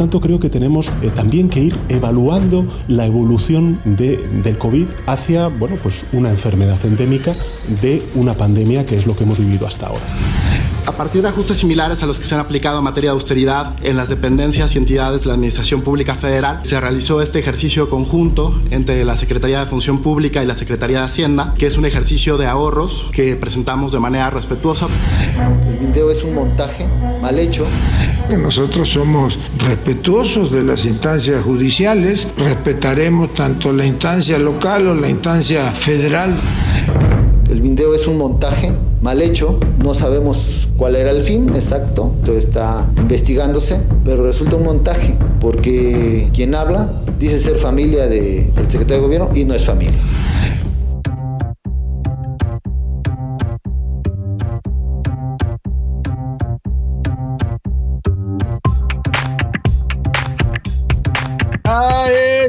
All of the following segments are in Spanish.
Tanto creo que tenemos eh, también que ir evaluando la evolución de, del COVID hacia bueno, pues una enfermedad endémica de una pandemia que es lo que hemos vivido hasta ahora. A partir de ajustes similares a los que se han aplicado en materia de austeridad en las dependencias y entidades de la Administración Pública Federal, se realizó este ejercicio conjunto entre la Secretaría de Función Pública y la Secretaría de Hacienda, que es un ejercicio de ahorros que presentamos de manera respetuosa. El video es un montaje mal hecho. Nosotros somos respetuosos de las instancias judiciales, respetaremos tanto la instancia local o la instancia federal. El video es un montaje mal hecho, no sabemos cuál era el fin exacto, todo está investigándose, pero resulta un montaje, porque quien habla dice ser familia de- del secretario de gobierno y no es familia.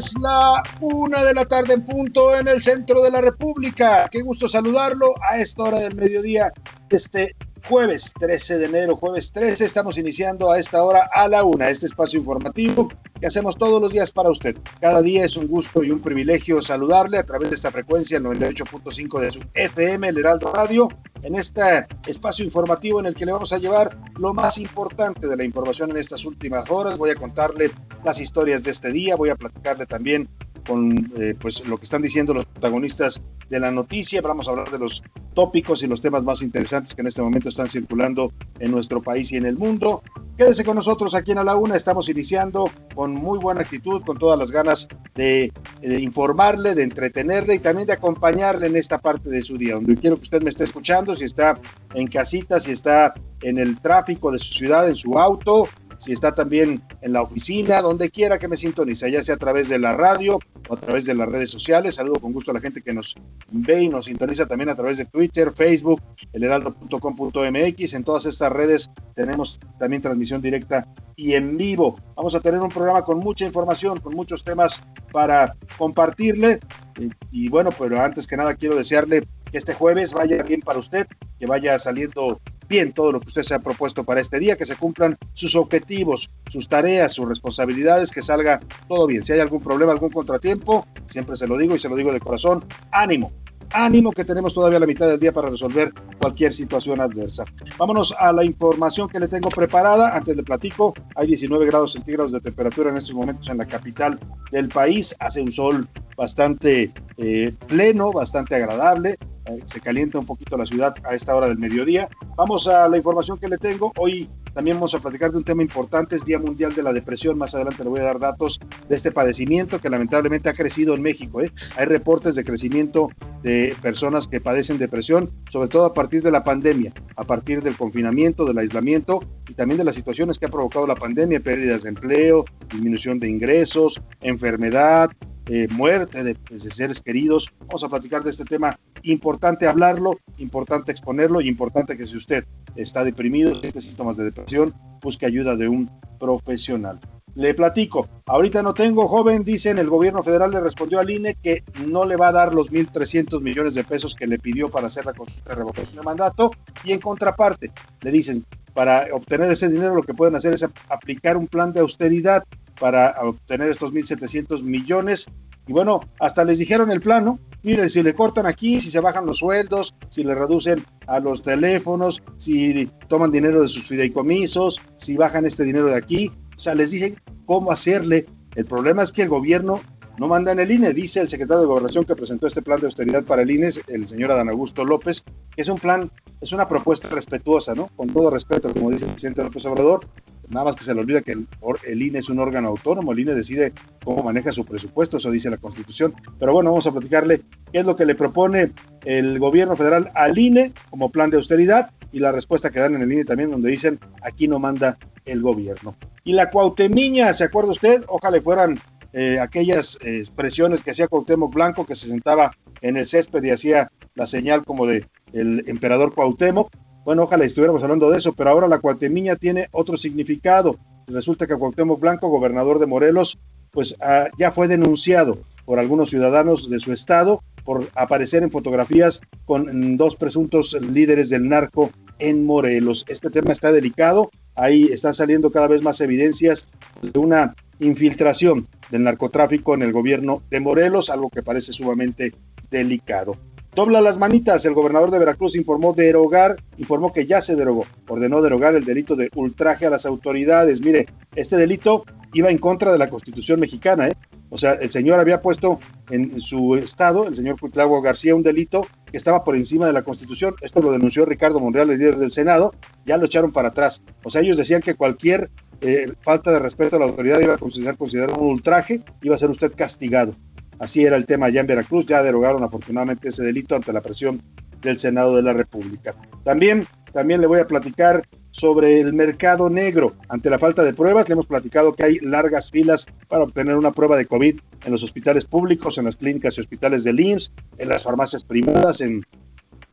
Es la una de la tarde en punto en el centro de la República. Qué gusto saludarlo a esta hora del mediodía, este jueves 13 de enero, jueves 13. Estamos iniciando a esta hora a la una este espacio informativo que hacemos todos los días para usted. Cada día es un gusto y un privilegio saludarle a través de esta frecuencia, el 98.5 de su FM, el Heraldo Radio, en este espacio informativo en el que le vamos a llevar lo más importante de la información en estas últimas horas. Voy a contarle las historias de este día, voy a platicarle también con eh, pues lo que están diciendo los protagonistas de la noticia. Vamos a hablar de los tópicos y los temas más interesantes que en este momento están circulando en nuestro país y en el mundo. Quédese con nosotros aquí en A la Una. Estamos iniciando con muy buena actitud, con todas las ganas de, de informarle, de entretenerle y también de acompañarle en esta parte de su día, donde quiero que usted me esté escuchando, si está en casita, si está en el tráfico de su ciudad, en su auto, si está también en la oficina, donde quiera que me sintonice, ya sea a través de la radio o a través de las redes sociales. Saludo con gusto a la gente que nos ve y nos sintoniza también a través de Twitter, Facebook, elheraldo.com.mx. En todas estas redes tenemos también transmisión directa y en vivo. Vamos a tener un programa con mucha información, con muchos temas para compartirle. Y, y bueno, pero antes que nada quiero desearle que este jueves vaya bien para usted, que vaya saliendo bien todo lo que usted se ha propuesto para este día, que se cumplan sus objetivos, sus tareas, sus responsabilidades, que salga todo bien. Si hay algún problema, algún contratiempo, siempre se lo digo y se lo digo de corazón, ánimo. Ánimo que tenemos todavía la mitad del día para resolver cualquier situación adversa. Vámonos a la información que le tengo preparada. Antes de platico, hay 19 grados centígrados de temperatura en estos momentos en la capital del país. Hace un sol bastante eh, pleno, bastante agradable. Se calienta un poquito la ciudad a esta hora del mediodía. Vamos a la información que le tengo. Hoy también vamos a platicar de un tema importante, es Día Mundial de la Depresión. Más adelante le voy a dar datos de este padecimiento que lamentablemente ha crecido en México. ¿eh? Hay reportes de crecimiento de personas que padecen depresión, sobre todo a partir de la pandemia, a partir del confinamiento, del aislamiento y también de las situaciones que ha provocado la pandemia, pérdidas de empleo, disminución de ingresos, enfermedad, eh, muerte de, de, seres queridos. Vamos a platicar de este tema. Importante hablarlo, importante exponerlo y importante que si usted está deprimido, siente síntomas de depresión, busque ayuda de un profesional. Le platico, ahorita no tengo, joven, dicen, el gobierno federal le respondió al INE que no le va a dar los 1.300 millones de pesos que le pidió para hacer la consulta de revocación de mandato y en contraparte le dicen, para obtener ese dinero lo que pueden hacer es aplicar un plan de austeridad para obtener estos 1.700 millones Y bueno, hasta les dijeron el plano, mire, si le cortan aquí, si se bajan los sueldos, si le reducen a los teléfonos, si toman dinero de sus fideicomisos, si bajan este dinero de aquí, o sea, les dicen cómo hacerle. El problema es que el gobierno no manda en el INE, dice el secretario de Gobernación que presentó este plan de austeridad para el INE, el señor Adán Augusto López, que es un plan, es una propuesta respetuosa, ¿no? Con todo respeto, como dice el presidente López Obrador, nada más que se le olvida que el, INE es un órgano autónomo, el INE decide cómo maneja su presupuesto, eso dice la Constitución. Pero bueno, vamos a platicarle qué es lo que le propone el gobierno federal al INE como plan de austeridad y la respuesta que dan en el INE también, donde dicen aquí no manda el gobierno. Y la Cuauhtemiña, ¿se acuerda usted? Ojalá fueran eh, aquellas eh, expresiones que hacía Cuauhtémoc Blanco, que se sentaba en el césped y hacía la señal como de el emperador Cuauhtémoc. Bueno, ojalá estuviéramos hablando de eso, pero ahora la Cuauhtemiña tiene otro significado. Resulta que Cuauhtémoc Blanco, gobernador de Morelos, pues ah, ya fue denunciado por algunos ciudadanos de su estado por aparecer en fotografías con dos presuntos líderes del narco en Morelos. Este tema está delicado, ahí están saliendo cada vez más evidencias de una infiltración del narcotráfico en el gobierno de Morelos, algo que parece sumamente delicado. Dobla las manitas, el gobernador de Veracruz informó derogar, informó que ya se derogó, ordenó derogar el delito de ultraje a las autoridades. Mire, este delito iba en contra de la Constitución mexicana, ¿eh? O sea, el señor había puesto en su estado, el señor Cuitlagua García, un delito que estaba por encima de la Constitución. Esto lo denunció Ricardo Monreal, el líder del Senado, ya lo echaron para atrás. O sea, ellos decían que cualquier eh, falta de respeto a la autoridad iba a considerar, considerar un ultraje, iba a ser usted castigado. Así era el tema allá en Veracruz, ya derogaron afortunadamente ese delito ante la presión del Senado de la República. También, también le voy a platicar sobre el mercado negro. Ante la falta de pruebas, le hemos platicado que hay largas filas para obtener una prueba de COVID en los hospitales públicos, en las clínicas y hospitales del IMSS, en las farmacias privadas, en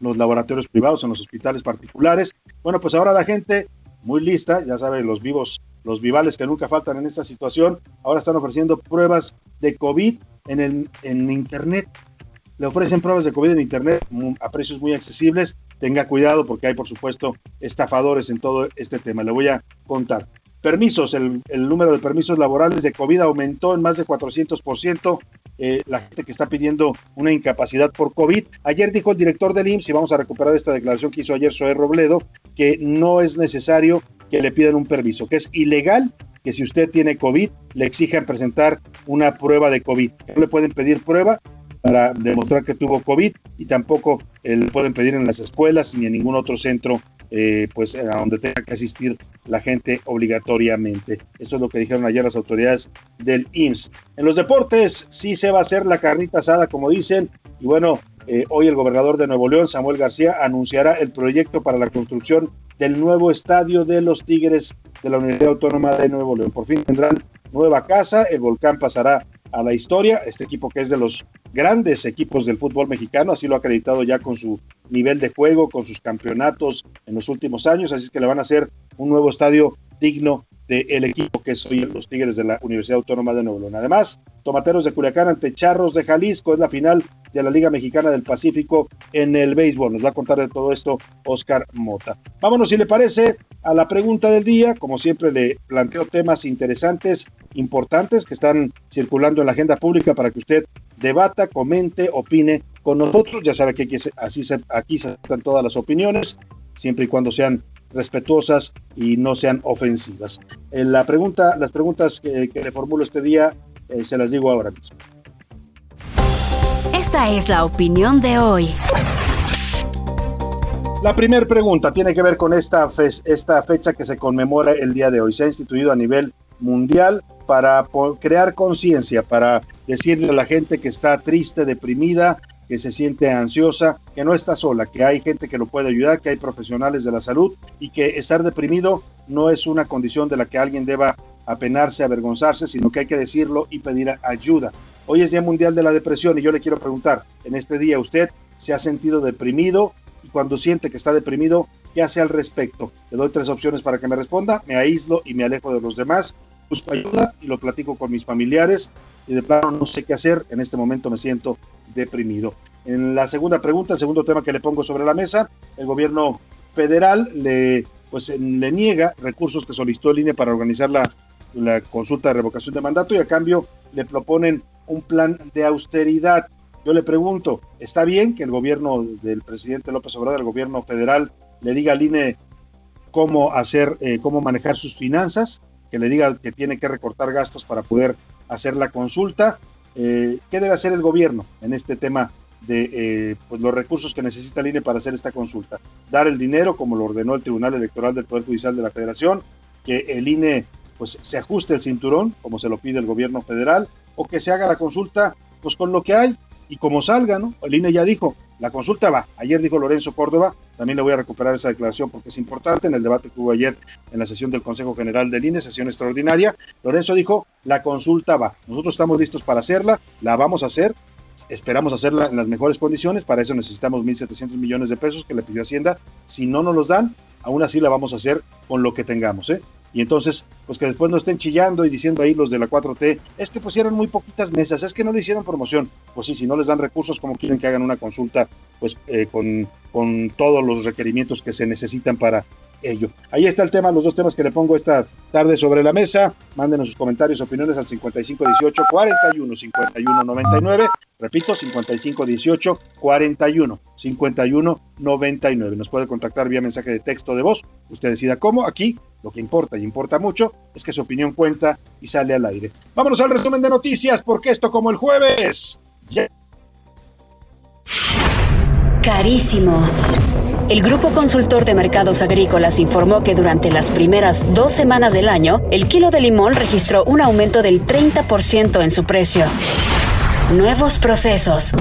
los laboratorios privados, en los hospitales particulares. Bueno, pues ahora la gente muy lista, ya saben, los vivos, los vivales que nunca faltan en esta situación, ahora están ofreciendo pruebas de COVID en, el, en Internet. Le ofrecen pruebas de COVID en Internet a precios muy accesibles. Tenga cuidado porque hay, por supuesto, estafadores en todo este tema. Le voy a contar. Permisos, el, número de permisos laborales de COVID aumentó en más de 400%. Eh, la gente que está pidiendo una incapacidad por COVID. Ayer dijo el director del IMSS, y vamos a recuperar esta declaración que hizo ayer Zoé Robledo, que no es necesario que le pidan un permiso, que es ilegal que si usted tiene COVID, le exijan presentar una prueba de COVID. No le pueden pedir prueba para demostrar que tuvo COVID y tampoco eh, le pueden pedir en las escuelas ni en ningún otro centro eh, pues a donde tenga que asistir la gente obligatoriamente. Eso es lo que dijeron ayer las autoridades del IMSS. En los deportes sí se va a hacer la carnita asada, como dicen, y bueno, eh, hoy el gobernador de Nuevo León, Samuel García, anunciará el proyecto para la construcción del nuevo estadio de los Tigres de la Universidad Autónoma de Nuevo León. Por fin tendrán nueva casa, el volcán pasará a la historia, este equipo que es de los grandes equipos del fútbol mexicano, así lo ha acreditado ya con su nivel de juego, con sus campeonatos en los últimos años, así que le van a hacer un nuevo estadio digno del equipo que soy los Tigres de la Universidad Autónoma de Nuevo León. Además, Tomateros de Culiacán ante Charros de Jalisco es la final de la Liga Mexicana del Pacífico en el béisbol. Nos va a contar de todo esto Oscar Mota. Vámonos, si le parece, a la pregunta del día. Como siempre, le planteo temas interesantes, importantes que están circulando en la agenda pública para que usted debata, comente, opine con nosotros. Ya sabe que aquí, así se, aquí se están todas las opiniones, siempre y cuando sean respetuosas y no sean ofensivas. En eh, la pregunta, las preguntas que, le formulo este día eh, se las digo ahora mismo. Esta es la opinión de hoy. La primera pregunta tiene que ver con esta, esta fecha que se conmemora el día de hoy. Se ha instituido a nivel mundial para crear conciencia, para decirle a la gente que está triste, deprimida, que se siente ansiosa, que no está sola, que hay gente que lo puede ayudar, que hay profesionales de la salud y que estar deprimido no es una condición de la que alguien deba apenarse, avergonzarse, sino que hay que decirlo y pedir ayuda. Hoy es Día Mundial de la Depresión y yo le quiero preguntar, en este día usted se ha sentido deprimido y cuando siente que está deprimido, ¿qué hace al respecto? Le doy tres opciones para que me responda, me aíslo y me alejo de los demás, busco ayuda y lo platico con mis familiares y de plano no sé qué hacer, en este momento me siento deprimido. En la segunda pregunta, el segundo tema que le pongo sobre la mesa, el gobierno federal le, pues, le niega recursos que solicitó el INE para organizar la, la consulta de revocación de mandato y a cambio le proponen un plan de austeridad. Yo le pregunto, ¿está bien que el gobierno del presidente López Obrador, el gobierno federal, le diga al INE cómo hacer, eh, cómo manejar sus finanzas, que le diga que tiene que recortar gastos para poder hacer la consulta? Eh, ¿Qué debe hacer el gobierno en este tema de eh, pues los recursos que necesita el INE para hacer esta consulta? Dar el dinero, como lo ordenó el Tribunal Electoral del Poder Judicial de la Federación, que el INE pues se ajuste el cinturón, como se lo pide el gobierno federal, o que se haga la consulta pues con lo que hay y como salga, ¿no? El INE ya dijo, la consulta va. Ayer dijo Lorenzo Córdoba, también le voy a recuperar esa declaración porque es importante, en el debate que hubo ayer en la sesión del Consejo General del INE, sesión extraordinaria, Lorenzo dijo, la consulta va. Nosotros estamos listos para hacerla, la vamos a hacer, esperamos hacerla en las mejores condiciones, para eso necesitamos 1.700 millones de pesos que le pidió Hacienda, si no nos los dan, aún así la vamos a hacer con lo que tengamos, ¿eh? y entonces, pues que después no estén chillando y diciendo ahí los de la 4T, es que pusieron muy poquitas mesas, es que no le hicieron promoción. Pues sí, si no les dan recursos, como quieren que hagan una consulta, pues eh, con, con todos los requerimientos que se necesitan para Ahí está el tema, los dos temas que le pongo esta tarde sobre la mesa. Mándenos sus comentarios, opiniones al 5518 41 51 99. Repito, 5518 41 51 99. Nos puede contactar vía mensaje de texto de voz. Usted decida cómo. Aquí lo que importa y importa mucho es que su opinión cuenta y sale al aire. Vámonos al resumen de noticias, porque esto como el jueves. Carísimo. El Grupo Consultor de Mercados Agrícolas informó que durante las primeras dos semanas del año, el kilo de limón registró un aumento del 30% en su precio. Nuevos procesos.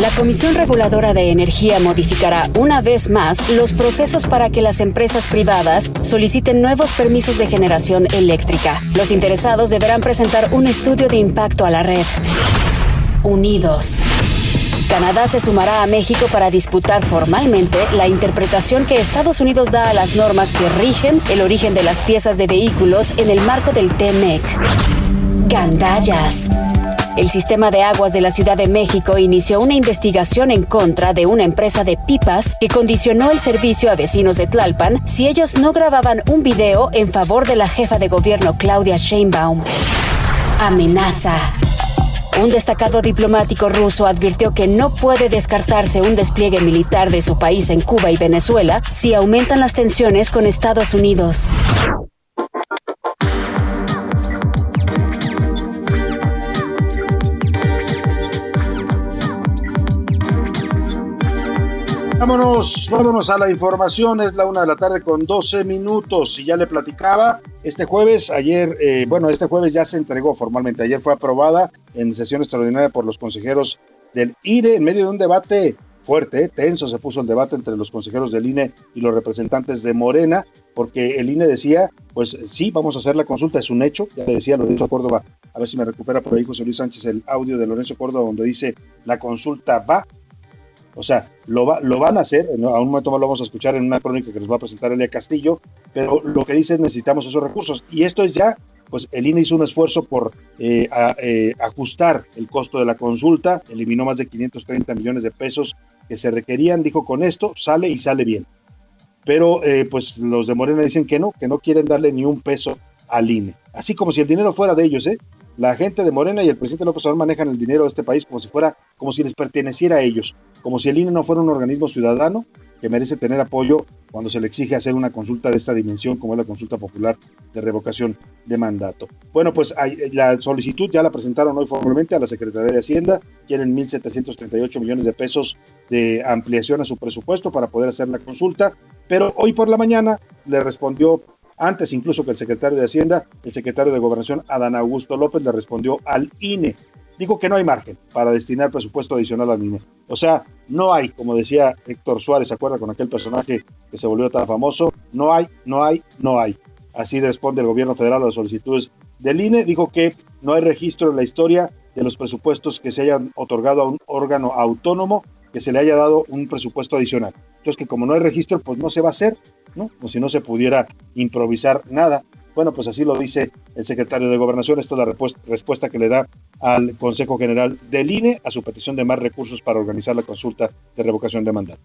La Comisión Reguladora de Energía modificará una vez más los procesos para que las empresas privadas soliciten nuevos permisos de generación eléctrica. Los interesados deberán presentar un estudio de impacto a la red. Unidos. Canadá se sumará a México para disputar formalmente la interpretación que Estados Unidos da a las normas que rigen el origen de las piezas de vehículos en el marco del TMEC. Gandallas. El sistema de aguas de la Ciudad de México inició una investigación en contra de una empresa de pipas que condicionó el servicio a vecinos de Tlalpan si ellos no grababan un video en favor de la jefa de gobierno Claudia Sheinbaum. Amenaza. Un destacado diplomático ruso advirtió que no puede descartarse un despliegue militar de su país en Cuba y Venezuela si aumentan las tensiones con Estados Unidos. Vámonos, vámonos a la información. Es la una de la tarde con 12 minutos. Y ya le platicaba, este jueves, ayer, eh, bueno, este jueves ya se entregó formalmente. Ayer fue aprobada en sesión extraordinaria por los consejeros del INE en medio de un debate fuerte, tenso se puso el debate entre los consejeros del INE y los representantes de Morena, porque el INE decía, pues sí, vamos a hacer la consulta, es un hecho, ya le decía Lorenzo Córdoba, a ver si me recupera por ahí José Luis Sánchez el audio de Lorenzo Córdoba donde dice, la consulta va, o sea, lo, va, lo van a hacer, a un momento más lo vamos a escuchar en una crónica que nos va a presentar Elia Castillo, pero lo que dice es necesitamos esos recursos. Y esto es ya, pues el INE hizo un esfuerzo por eh, eh, ajustar el costo de la consulta, eliminó más de 530 millones de pesos que se requerían, dijo con esto sale y sale bien. Pero eh, pues los de Morena dicen que no, que no quieren darle ni un peso al INE. Así como si el dinero fuera de ellos, ¿eh? La gente de Morena y el presidente López Obrador manejan el dinero de este país como si fuera, como si les perteneciera a ellos, como si el INE no fuera un organismo ciudadano que merece tener apoyo cuando se le exige hacer una consulta de esta dimensión, como es la consulta popular de revocación de mandato. Bueno, pues la solicitud ya la presentaron hoy formalmente a la Secretaría de Hacienda, quieren 1.738 millones de pesos de ampliación a su presupuesto para poder hacer la consulta, pero hoy por la mañana le respondió antes incluso que el secretario de Hacienda, el secretario de Gobernación, Adán Augusto López, le respondió al INE. Dijo que no hay margen para destinar presupuesto adicional al INE. O sea, no hay, como decía Héctor Suárez, ¿se acuerda con aquel personaje que se volvió tan famoso? No hay, no hay, no hay. Así responde el gobierno federal a las solicitudes del INE. Dijo que no hay registro en la historia de los presupuestos que se hayan otorgado a un órgano autónomo que se le haya dado un presupuesto adicional. Entonces que como no hay registro, pues no se va a hacer, ¿no? Si no se pudiera improvisar nada. Bueno, pues así lo dice el secretario de Gobernación. Esta es la respuesta que le da al Consejo General del INE a su petición de más recursos para organizar la consulta de revocación de mandato.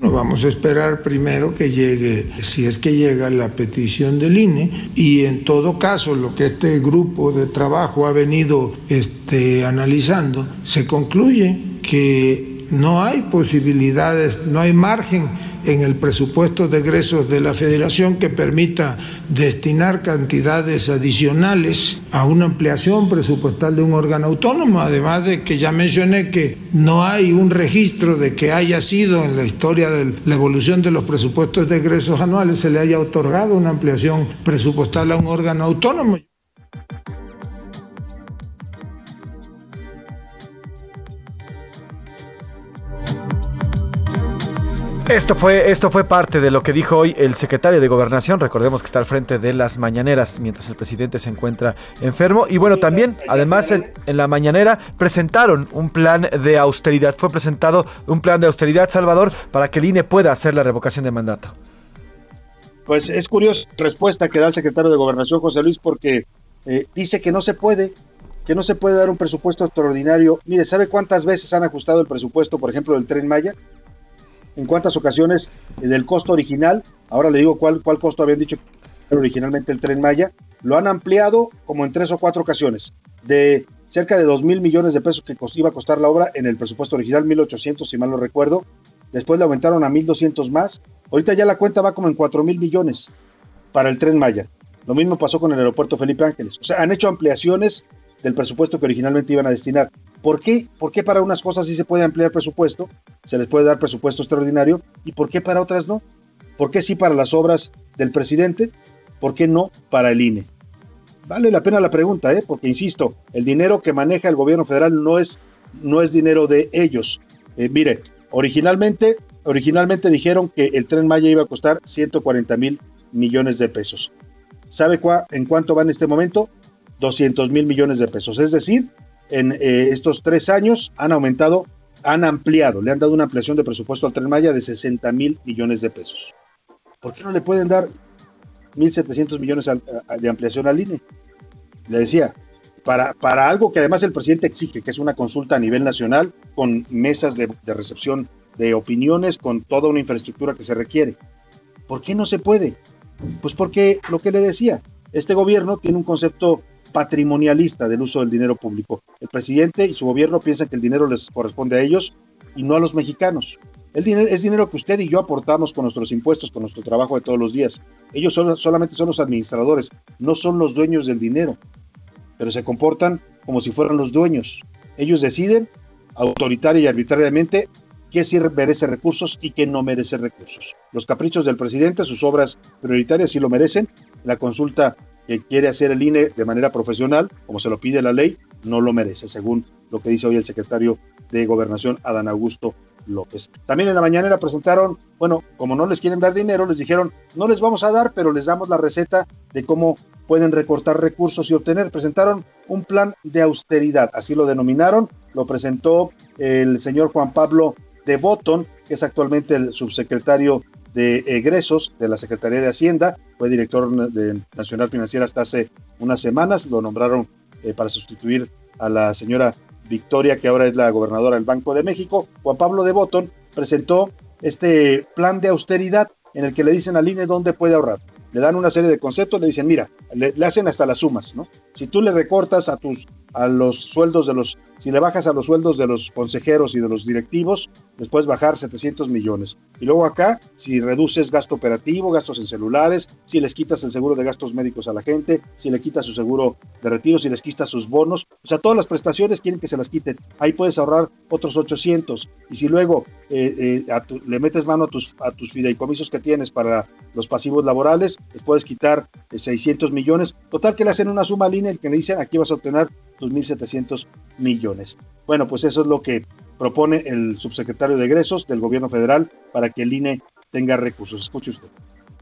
No vamos a esperar primero que llegue, si es que llega la petición del INE, y en todo caso lo que este grupo de trabajo ha venido este, analizando, se concluye que no hay posibilidades, no hay margen en el presupuesto de egresos de la Federación que permita destinar cantidades adicionales a una ampliación presupuestal de un órgano autónomo, además de que ya mencioné que no hay un registro de que haya sido en la historia de la evolución de los presupuestos de egresos anuales se le haya otorgado una ampliación presupuestal a un órgano autónomo. Esto fue, esto fue parte de lo que dijo hoy el secretario de Gobernación. Recordemos que está al frente de las mañaneras mientras el presidente se encuentra enfermo. Y bueno, también, además, en, la mañanera presentaron un plan de austeridad. Fue presentado un plan de austeridad, Salvador, para que el INE pueda hacer la revocación de mandato. Pues es curiosa respuesta que da el secretario de Gobernación, José Luis, porque eh, dice que no se puede, que no se puede dar un presupuesto extraordinario. Mire, ¿sabe cuántas veces han ajustado el presupuesto, por ejemplo, del tren Maya? En cuántas ocasiones del costo original, ahora le digo cuál, cuál costo habían dicho originalmente el tren Maya, lo han ampliado como en tres o cuatro ocasiones, de cerca de dos mil millones de pesos que iba a costar la obra en el presupuesto original, 1.800 si mal no recuerdo, después le aumentaron a 1.200 más, ahorita ya la cuenta va como en cuatro mil millones para el tren Maya. Lo mismo pasó con el aeropuerto Felipe Ángeles. O sea, han hecho ampliaciones del presupuesto que originalmente iban a destinar. ¿Por qué? ¿Por qué para unas cosas sí se puede ampliar presupuesto, se les puede dar presupuesto extraordinario, y por qué para otras no? ¿Por qué sí para las obras del presidente? ¿Por qué no para el INE? Vale la pena la pregunta, ¿eh? porque insisto, el dinero que maneja el gobierno federal no es, no es dinero de ellos. Eh, mire, originalmente, originalmente dijeron que el tren Maya iba a costar 140 mil millones de pesos. ¿Sabe en cuánto va en este momento? 200 mil millones de pesos. Es decir, en eh, estos tres años han aumentado, han ampliado, le han dado una ampliación de presupuesto al Tren Maya de 60 mil millones de pesos. ¿Por qué no le pueden dar 1.700 millones de ampliación al INE? Le decía, para, para, algo que además el presidente exige, que es una consulta a nivel nacional, con mesas de, de recepción de opiniones, con toda una infraestructura que se requiere. ¿Por qué no se puede? Pues porque lo que le decía, este gobierno tiene un concepto patrimonialista del uso del dinero público. El presidente y su gobierno piensan que el dinero les corresponde a ellos y no a los mexicanos. El dinero es dinero que usted y yo aportamos con nuestros impuestos, con nuestro trabajo de todos los días. Ellos solamente son los administradores, no son los dueños del dinero, pero se comportan como si fueran los dueños. Ellos deciden autoritaria y arbitrariamente qué sí merece recursos y qué no merece recursos. Los caprichos del presidente, sus obras prioritarias sí lo merecen. La consulta que quiere hacer el INE de manera profesional, como se lo pide la ley, no lo merece, según lo que dice hoy el secretario de Gobernación, Adán Augusto López. También en la mañana presentaron, bueno, como no les quieren dar dinero, les dijeron, no les vamos a dar, pero les damos la receta de cómo pueden recortar recursos y obtener. Presentaron un plan de austeridad, así lo denominaron, lo presentó el señor Juan Pablo de Botton, que es actualmente el subsecretario de egresos de la Secretaría de Hacienda, fue director de Nacional Financiera hasta hace unas semanas, lo nombraron eh, para sustituir a la señora Victoria, que ahora es la gobernadora del Banco de México. Juan Pablo de Botón presentó este plan de austeridad en el que le dicen al INE dónde puede ahorrar le dan una serie de conceptos, le dicen, mira, le, hacen hasta las sumas, ¿no? Si tú le recortas a tus a los sueldos de los, si le bajas a los sueldos de los consejeros y de los directivos, les puedes bajar 700 millones. Y luego acá, si reduces gasto operativo, gastos en celulares, si les quitas el seguro de gastos médicos a la gente, si le quitas su seguro de retiro, si les quitas sus bonos, o sea, todas las prestaciones quieren que se las quiten. Ahí puedes ahorrar otros 800. Y si luego eh, eh, le metes mano a tus, a tus fideicomisos que tienes para los pasivos laborales, les puedes quitar 600 eh, millones. Total que le hacen una suma línea el que le dicen aquí vas a obtener tus 1.700 millones. Bueno, pues eso es lo que propone el subsecretario de egresos del gobierno federal para que el INE tenga recursos. Escuche usted.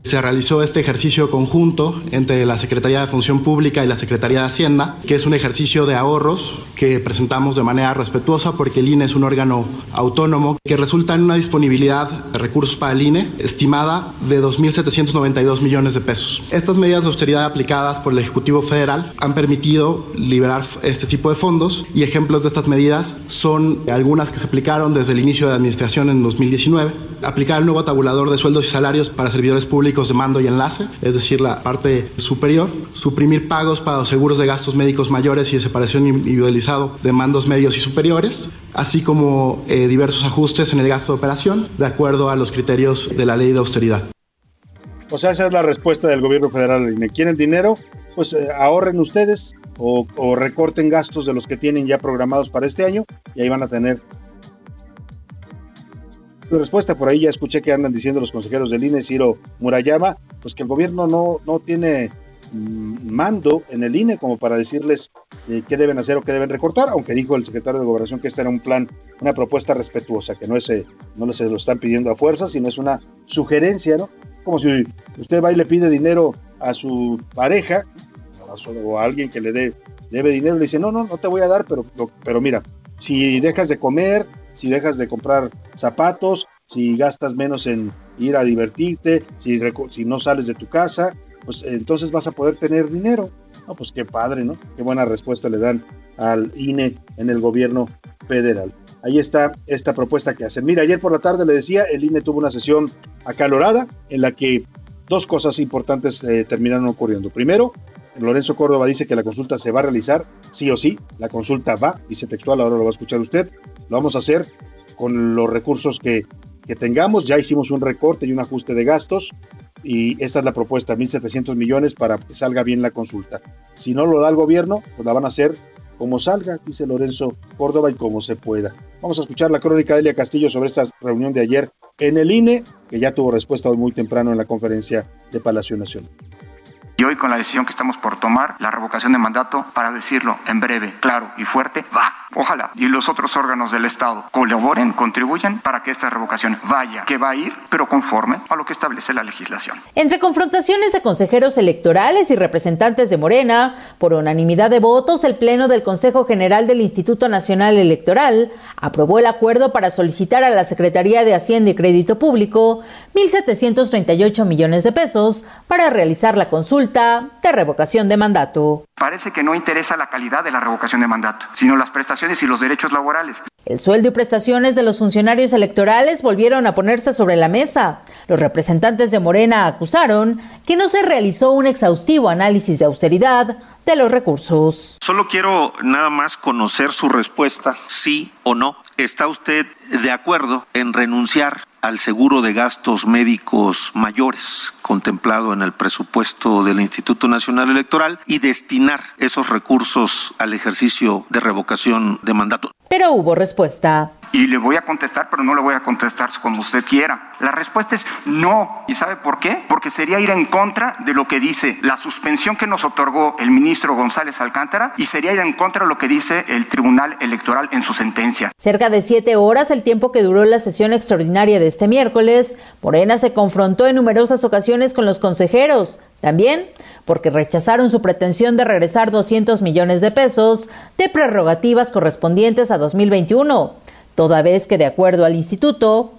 Se realizó este ejercicio conjunto entre la Secretaría de Función Pública y la Secretaría de Hacienda, que es un ejercicio de ahorros que presentamos de manera respetuosa porque el INE es un órgano autónomo que resulta en una disponibilidad de recursos para el INE estimada de 2.792 millones de pesos. Estas medidas de austeridad aplicadas por el Ejecutivo Federal han permitido liberar este tipo de fondos y ejemplos de estas medidas son algunas que se aplicaron desde el inicio de la administración en 2019 aplicar el nuevo tabulador de sueldos y salarios para servidores públicos de mando y enlace, es decir, la parte superior, suprimir pagos para los seguros de gastos médicos mayores y de separación individualizado de mandos medios y superiores, así como eh, diversos ajustes en el gasto de operación de acuerdo a los criterios de la ley de austeridad. O sea, esa es la respuesta del gobierno federal. ¿Quieren dinero? Pues eh, ahorren ustedes o, o, recorten gastos de los que tienen ya programados para este año y ahí van a tener respuesta. Por ahí ya escuché que andan diciendo los consejeros del INE, Ciro Murayama, pues que el gobierno no, no tiene mm, mando en el INE como para decirles eh, qué deben hacer o qué deben recortar, aunque dijo el secretario de Gobernación que este era un plan, una propuesta respetuosa, que no, es, eh, no se lo están pidiendo a fuerza, sino es una sugerencia, ¿no? Como si usted va y le pide dinero a su pareja o a alguien que le dé debe dinero, le dice, no, no, no te voy a dar, pero, pero mira, si dejas de comer, si dejas de comprar zapatos, si gastas menos en ir a divertirte, si, no sales de tu casa, pues entonces vas a poder tener dinero. No, pues qué padre, ¿no? Qué buena respuesta le dan al INE en el gobierno federal. Ahí está esta propuesta que hacen. Mira, ayer por la tarde le decía, el INE tuvo una sesión acalorada en la que dos cosas importantes eh, terminaron ocurriendo. Primero, Lorenzo Córdoba dice que la consulta se va a realizar sí o sí. La consulta va, dice textual, ahora lo va a escuchar usted. Lo vamos a hacer con los recursos que, que tengamos. Ya hicimos un recorte y un ajuste de gastos y esta es la propuesta, 1.700 millones para que salga bien la consulta. Si no lo da el gobierno, pues la van a hacer como salga, dice Lorenzo Córdoba, y como se pueda. Vamos a escuchar la crónica de Elia Castillo sobre esta reunión de ayer en el INE, que ya tuvo respuesta hoy muy temprano en la conferencia de Palacio Nacional. Y hoy con la decisión que estamos por tomar, la revocación de mandato, para decirlo en breve, claro y fuerte, va. Ojalá y los otros órganos del Estado colaboren, contribuyan para que esta revocación vaya, que va a ir, pero conforme a lo que establece la legislación. Entre confrontaciones de consejeros electorales y representantes de Morena, por unanimidad de votos, el Pleno del Consejo General del Instituto Nacional Electoral aprobó el acuerdo para solicitar a la Secretaría de Hacienda y Crédito Público 1.738 millones de pesos para realizar la consulta de revocación de mandato. Parece que no interesa la calidad de la revocación de mandato, sino las prestaciones y los derechos laborales. El sueldo y prestaciones de los funcionarios electorales volvieron a ponerse sobre la mesa. Los representantes de Morena acusaron que no se realizó un exhaustivo análisis de austeridad de los recursos. Solo quiero nada más conocer su respuesta, sí o no. ¿Está usted de acuerdo en renunciar al seguro de gastos médicos mayores contemplado en el presupuesto del Instituto Nacional Electoral y destinar esos recursos al ejercicio de revocación de mandato. Pero hubo respuesta. Y le voy a contestar, pero no le voy a contestar como usted quiera. La respuesta es no. ¿Y sabe por qué? Porque sería ir en contra de lo que dice la suspensión que nos otorgó el ministro González Alcántara y sería ir en contra de lo que dice el Tribunal Electoral en su sentencia. Cerca de siete horas, el tiempo que duró la sesión extraordinaria de este miércoles, Morena se confrontó en numerosas ocasiones con los consejeros. También porque rechazaron su pretensión de regresar 200 millones de pesos de prerrogativas correspondientes a 2021 toda vez que de acuerdo al instituto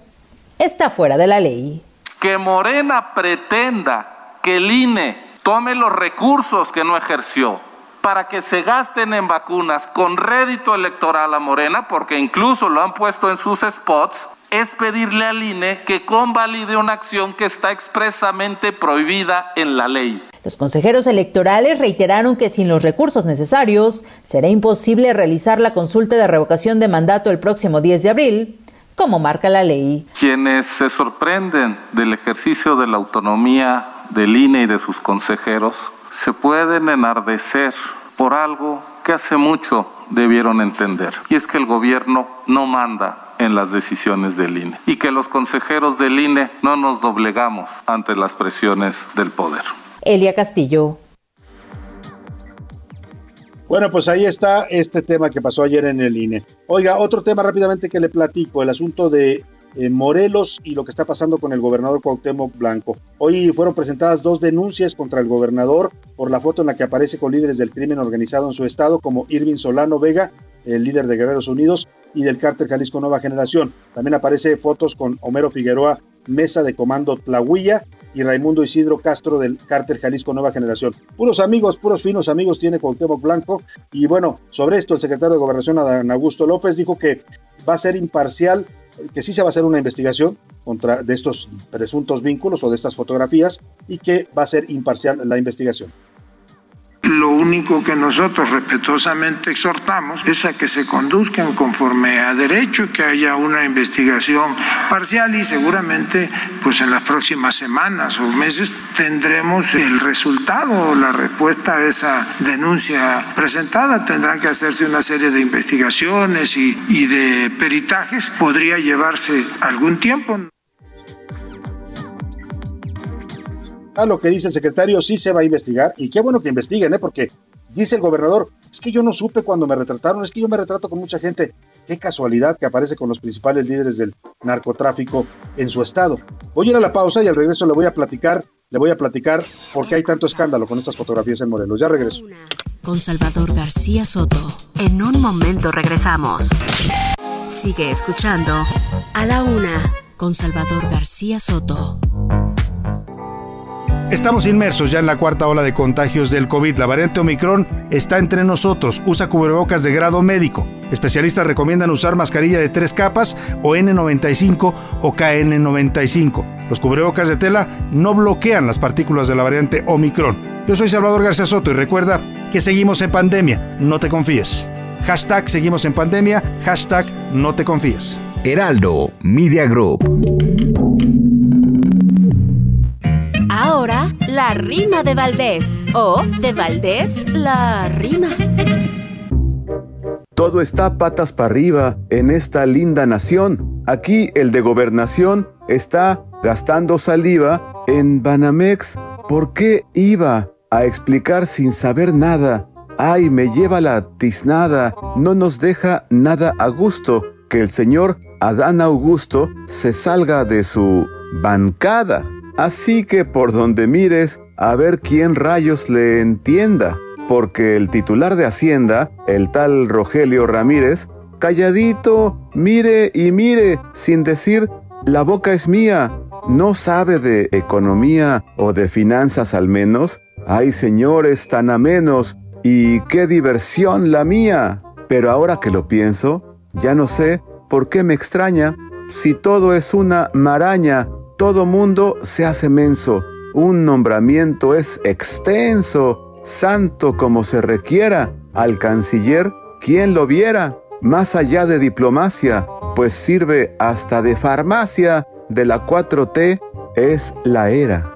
está fuera de la ley. Que Morena pretenda que el INE tome los recursos que no ejerció para que se gasten en vacunas con rédito electoral a Morena, porque incluso lo han puesto en sus spots, es pedirle al INE que convalide una acción que está expresamente prohibida en la ley. Los consejeros electorales reiteraron que sin los recursos necesarios será imposible realizar la consulta de revocación de mandato el próximo 10 de abril, como marca la ley. Quienes se sorprenden del ejercicio de la autonomía del INE y de sus consejeros se pueden enardecer por algo que hace mucho debieron entender, y es que el gobierno no manda en las decisiones del INE y que los consejeros del INE no nos doblegamos ante las presiones del poder. Elia Castillo. Bueno, pues ahí está este tema que pasó ayer en el INE. Oiga, otro tema rápidamente que le platico, el asunto de Morelos y lo que está pasando con el gobernador Cuauhtémoc Blanco. Hoy fueron presentadas dos denuncias contra el gobernador por la foto en la que aparece con líderes del crimen organizado en su estado como Irving Solano Vega, el líder de Guerreros Unidos, y del cártel Jalisco Nueva Generación. También aparece fotos con Homero Figueroa, mesa de comando Tlahuilla y Raimundo Isidro Castro del cártel Jalisco Nueva Generación. Puros amigos, puros finos amigos tiene Cuauhtémoc Blanco. Y bueno, sobre esto el secretario de Gobernación, Adán Augusto López, dijo que va a ser imparcial, que sí se va a hacer una investigación contra de estos presuntos vínculos o de estas fotografías y que va a ser imparcial la investigación. Lo único que nosotros respetuosamente exhortamos es a que se conduzcan conforme a derecho, que haya una investigación parcial y seguramente pues en las próximas semanas o meses tendremos el resultado o la respuesta a esa denuncia presentada. Tendrán que hacerse una serie de investigaciones y, y de peritajes. Podría llevarse algún tiempo. A lo que dice el secretario, sí se va a investigar y qué bueno que investiguen, ¿eh? porque dice el gobernador, es que yo no supe cuando me retrataron, es que yo me retrato con mucha gente. Qué casualidad que aparece con los principales líderes del narcotráfico en su estado. Voy a ir a la pausa y al regreso le voy a platicar, le voy a platicar por qué hay tanto escándalo con estas fotografías en Morelos. Ya regreso. Con Salvador García Soto. En un momento regresamos. Sigue escuchando A la Una con Salvador García Soto. Estamos inmersos ya en la cuarta ola de contagios del COVID. La variante Omicron está entre nosotros. Usa cubrebocas de grado médico. Especialistas recomiendan usar mascarilla de tres capas o N95 o KN95. Los cubrebocas de tela no bloquean las partículas de la variante Omicron. Yo soy Salvador García Soto y recuerda que seguimos en pandemia. No te confíes. Hashtag seguimos en pandemia. Hashtag no te confíes. Heraldo Media Group. Ahora, la rima de Valdés. O de Valdés, la rima. Todo está patas para arriba en esta linda nación. Aquí el de gobernación está gastando saliva en Banamex. ¿Por qué iba a explicar sin saber nada? Ay, me lleva la tiznada, no nos deja nada a gusto que el señor Adán Augusto se salga de su bancada. Así que por donde mires, a ver quién rayos le entienda, porque el titular de Hacienda, el tal Rogelio Ramírez, calladito, mire y mire, sin decir, la boca es mía, no sabe de economía o de finanzas al menos. Hay señores tan amenos y qué diversión la mía. Pero ahora que lo pienso, ya no sé por qué me extraña si todo es una maraña todo mundo se hace menso. Un nombramiento es extenso, santo como se requiera. Al canciller, ¿quién lo viera? Más allá de diplomacia, pues sirve hasta de farmacia. De la 4T es la era.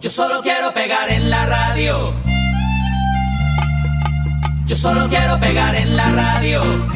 Yo solo quiero pegar en la radio. Yo solo quiero pegar en la radio.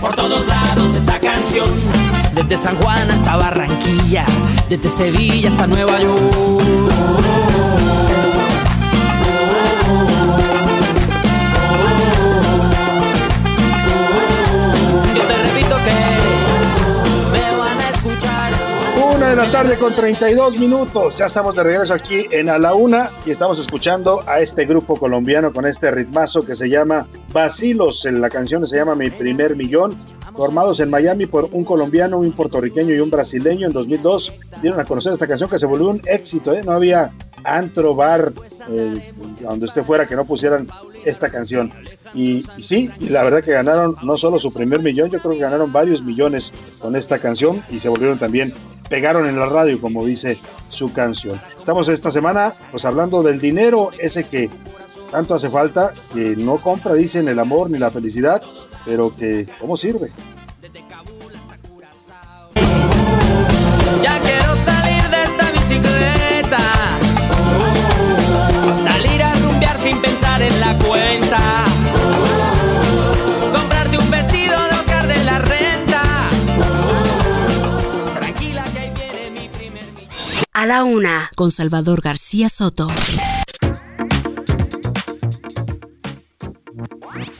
por todos lados esta canción. Desde San Juan hasta Barranquilla, desde Sevilla hasta Nueva York. La tarde con 32 minutos. Ya estamos de regreso aquí en A la Una y estamos escuchando a este grupo colombiano con este ritmazo que se llama Basilos. La canción se llama Mi Primer Millón. Formados en Miami por un colombiano, un puertorriqueño y un brasileño en 2002, dieron a conocer esta canción que se volvió un éxito. ¿eh? No había antro, bar, eh, donde usted fuera que no pusieran esta canción. Y, y sí, y la verdad que ganaron no solo su primer millón, yo creo que ganaron varios millones con esta canción y se volvieron también, pegaron en la radio, como dice su canción. Estamos esta semana pues hablando del dinero, ese que tanto hace falta, que no compra, dicen, el amor ni la felicidad, pero que cómo sirve. Ya A la una, con Salvador García Soto.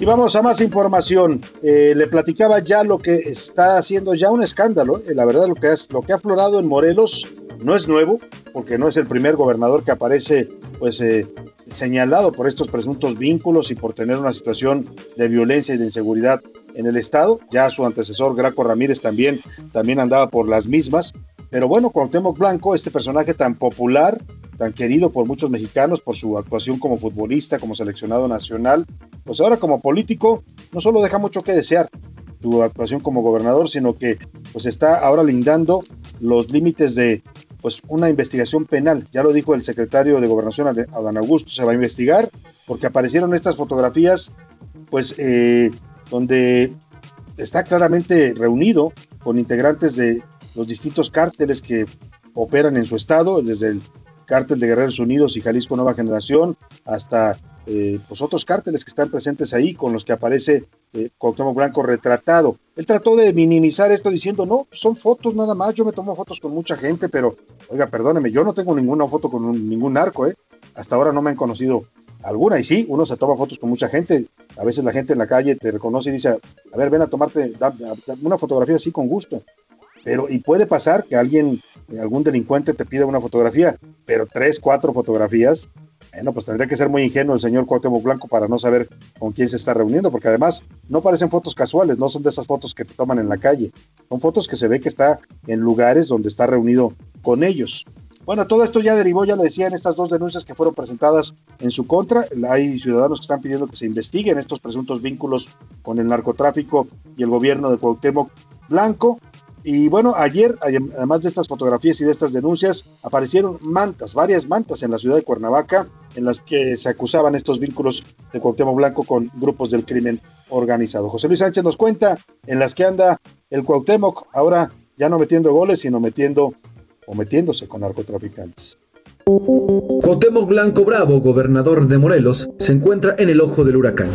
Y vamos a más información. Eh, le platicaba ya lo que está haciendo ya un escándalo. Eh, la verdad, lo que, has, lo que ha aflorado en Morelos no es nuevo, porque no es el primer gobernador que aparece pues, eh, señalado por estos presuntos vínculos y por tener una situación de violencia y de inseguridad en el Estado. Ya su antecesor, Graco Ramírez, también, también andaba por las mismas. Pero bueno, Cuauhtémoc Blanco, este personaje tan popular, tan querido por muchos mexicanos por su actuación como futbolista, como seleccionado nacional, pues ahora como político no solo deja mucho que desear su actuación como gobernador, sino que pues está ahora lindando los límites de pues una investigación penal. Ya lo dijo el secretario de Gobernación, Adán Augusto, se va a investigar porque aparecieron estas fotografías, pues eh, donde está claramente reunido con integrantes de los distintos cárteles que operan en su estado, desde el cártel de Guerreros Unidos y Jalisco Nueva Generación, hasta eh, pues otros cárteles que están presentes ahí, con los que aparece eh, Cuauhtémoc Blanco retratado. Él trató de minimizar esto diciendo, no, son fotos nada más, yo me tomo fotos con mucha gente, pero, oiga, perdóneme, yo no tengo ninguna foto con ningún narco, ¿eh? Hasta ahora no me han conocido alguna, y sí, uno se toma fotos con mucha gente, a veces la gente en la calle te reconoce y dice, a ver, ven a tomarte una fotografía así con gusto. Pero, y puede pasar que alguien, algún delincuente te pida una fotografía, pero tres, cuatro fotografías, bueno, pues tendría que ser muy ingenuo el señor Cuauhtémoc Blanco para no saber con quién se está reuniendo, porque además no parecen fotos casuales, no son de esas fotos que te toman en la calle, son fotos que se ve que está en lugares donde está reunido con ellos. Bueno, todo esto ya derivó, ya le decía, en estas dos denuncias que fueron presentadas en su contra. Hay ciudadanos que están pidiendo que se investiguen estos presuntos vínculos con el narcotráfico y el gobierno de Cuauhtémoc Blanco. Y bueno, ayer, además de estas fotografías y de estas denuncias, aparecieron mantas, varias mantas en la ciudad de Cuernavaca, en las que se acusaban estos vínculos de Cuauhtémoc Blanco con grupos del crimen organizado. José Luis Sánchez nos cuenta en las que anda el Cuauhtémoc, ahora ya no metiendo goles, sino metiendo o metiéndose con narcotraficantes. Cuauhtémoc Blanco Bravo, gobernador de Morelos, se encuentra en el ojo del huracán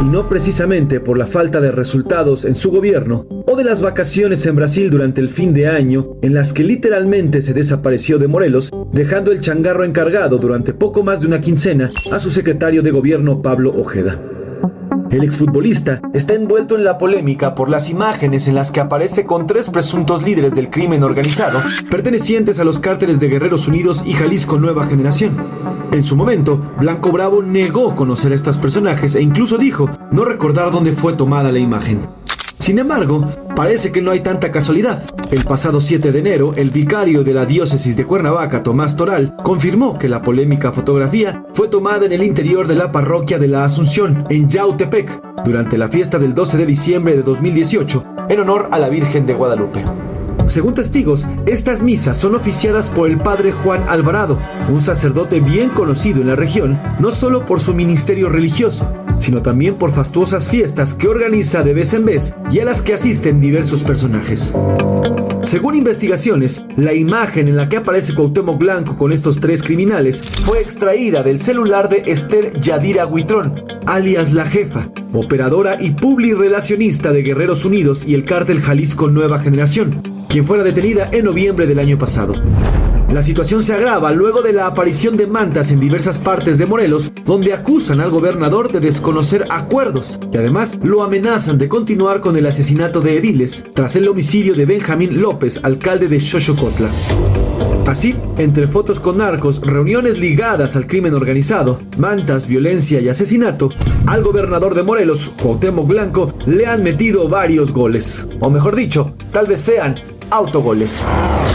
y no precisamente por la falta de resultados en su gobierno o de las vacaciones en Brasil durante el fin de año en las que literalmente se desapareció de Morelos, dejando el changarro encargado durante poco más de una quincena a su secretario de gobierno Pablo Ojeda. El exfutbolista está envuelto en la polémica por las imágenes en las que aparece con tres presuntos líderes del crimen organizado, pertenecientes a los cárteles de Guerreros Unidos y Jalisco Nueva Generación. En su momento, Blanco Bravo negó conocer a estos personajes e incluso dijo no recordar dónde fue tomada la imagen. Sin embargo, parece que no hay tanta casualidad. El pasado 7 de enero, el vicario de la diócesis de Cuernavaca, Tomás Toral, confirmó que la polémica fotografía fue tomada en el interior de la parroquia de la Asunción, en Yautepec, durante la fiesta del 12 de diciembre de 2018, en honor a la Virgen de Guadalupe. Según testigos, estas misas son oficiadas por el padre Juan Alvarado, un sacerdote bien conocido en la región, no solo por su ministerio religioso, sino también por fastuosas fiestas que organiza de vez en vez y a las que asisten diversos personajes. Según investigaciones, la imagen en la que aparece Cuauhtémoc Blanco con estos tres criminales fue extraída del celular de Esther Yadira Huitrón, alias La Jefa, operadora y publirelacionista de Guerreros Unidos y el cártel Jalisco Nueva Generación, quien fuera detenida en noviembre del año pasado. La situación se agrava luego de la aparición de mantas en diversas partes de Morelos, donde acusan al gobernador de desconocer acuerdos y además lo amenazan de continuar con el asesinato de ediles tras el homicidio de Benjamín López, alcalde de Xochocotla. Así, entre fotos con narcos, reuniones ligadas al crimen organizado, mantas, violencia y asesinato, al gobernador de Morelos, Cuauhtémoc Blanco, le han metido varios goles. O mejor dicho, tal vez sean autogoles.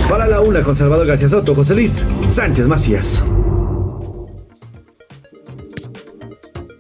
Para la una con Salvador García Soto, José Luis Sánchez Macías.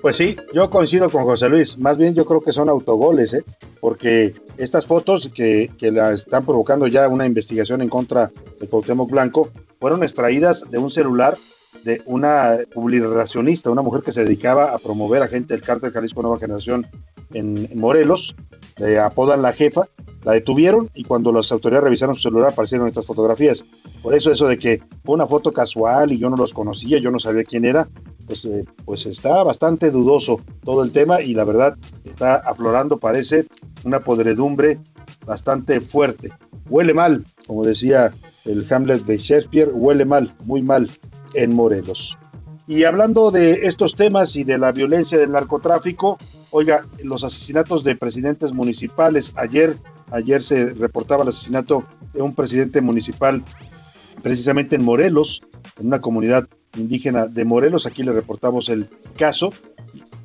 Pues sí, yo coincido con José Luis. Más bien yo creo que son autogoles, ¿eh? porque estas fotos que, que la están provocando ya una investigación en contra de Cuauhtémoc Blanco fueron extraídas de un celular de una publicacionista, una mujer que se dedicaba a promover a gente del cártel Jalisco Nueva Generación en, Morelos, le apodan la jefa, la detuvieron y cuando las autoridades revisaron su celular aparecieron estas fotografías. Por eso eso de que fue una foto casual y yo no los conocía, yo no sabía quién era, pues, eh, pues está bastante dudoso todo el tema y la verdad está aflorando, parece, una podredumbre bastante fuerte. Huele mal, como decía el Hamlet de Shakespeare, huele mal, muy mal en Morelos. Y hablando de estos temas y de la violencia del narcotráfico, oiga, los asesinatos de presidentes municipales, ayer, ayer se reportaba el asesinato de un presidente municipal precisamente en Morelos, en una comunidad indígena de Morelos, aquí le reportamos el caso,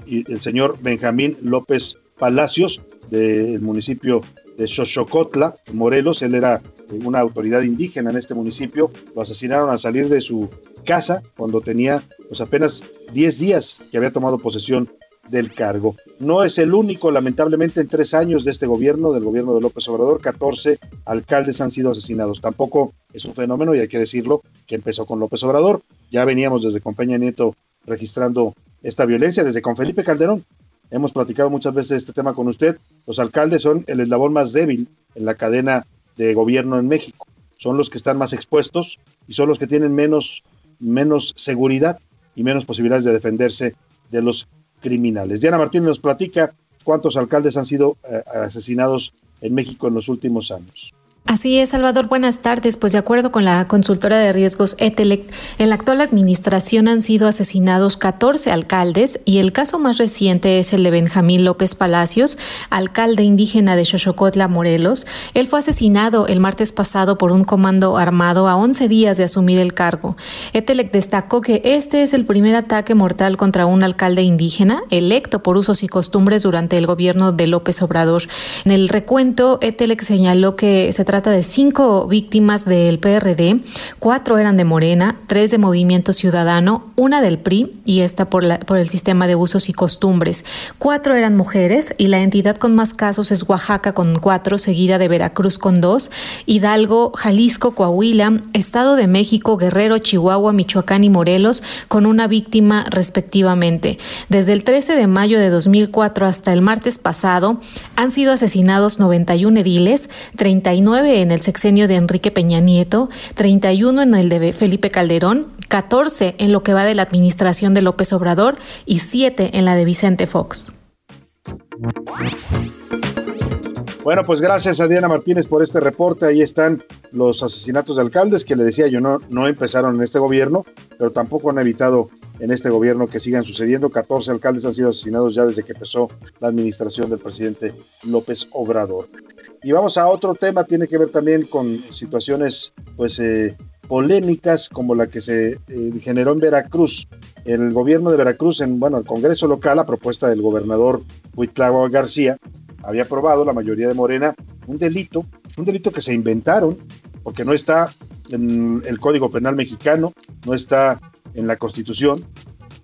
y el señor Benjamín López Palacios del municipio de Xochocotla, Morelos. Él era eh, una autoridad indígena en este municipio. Lo asesinaron al salir de su casa cuando tenía pues apenas 10 días que había tomado posesión del cargo. No es el único, lamentablemente, en tres años de este gobierno, del gobierno de López Obrador, 14 alcaldes han sido asesinados. Tampoco es un fenómeno, y hay que decirlo, que empezó con López Obrador. Ya veníamos desde con Peña Nieto registrando esta violencia, desde con Felipe Calderón. Hemos platicado muchas veces este tema con usted. Los alcaldes son el eslabón más débil en la cadena de gobierno en México. Son los que están más expuestos y son los que tienen menos, menos seguridad y menos posibilidades de defenderse de los criminales. Diana Martínez nos platica cuántos alcaldes han sido eh, asesinados en México en los últimos años. Así es, Salvador. Buenas tardes. Pues de acuerdo con la consultora de riesgos Etelec, en la actual administración han sido asesinados 14 alcaldes y el caso más reciente es el de Benjamín López Palacios, alcalde indígena de Xochocotla, Morelos. Él fue asesinado el martes pasado por un comando armado a 11 días de asumir el cargo. Etelec destacó que este es el primer ataque mortal contra un alcalde indígena electo por usos y costumbres durante el gobierno de López Obrador. En el recuento, Etelec señaló que se trata de cinco víctimas del PRD, cuatro eran de Morena, tres de Movimiento Ciudadano, una del PRI y esta por, la, por el sistema de usos y costumbres. Cuatro eran mujeres y la entidad con más casos es Oaxaca con cuatro, seguida de Veracruz con dos, Hidalgo, Jalisco, Coahuila, Estado de México, Guerrero, Chihuahua, Michoacán y Morelos con una víctima respectivamente. Desde el 13 de mayo de 2004 hasta el martes pasado han sido asesinados 91 ediles, 39 en el sexenio de Enrique Peña Nieto, 31 en el de Felipe Calderón, 14 en lo que va de la administración de López Obrador y 7 en la de Vicente Fox. Bueno, pues gracias a Diana Martínez por este reporte. Ahí están los asesinatos de alcaldes que le decía yo, no, no empezaron en este gobierno, pero tampoco han evitado en este gobierno que sigan sucediendo. 14 alcaldes han sido asesinados ya desde que empezó la administración del presidente López Obrador. Y vamos a otro tema, tiene que ver también con situaciones pues eh, polémicas como la que se eh, generó en Veracruz. El gobierno de Veracruz, en bueno, el Congreso local, a propuesta del gobernador Huitlagua García, había aprobado la mayoría de Morena un delito, un delito que se inventaron porque no está en el Código Penal mexicano, no está en la Constitución,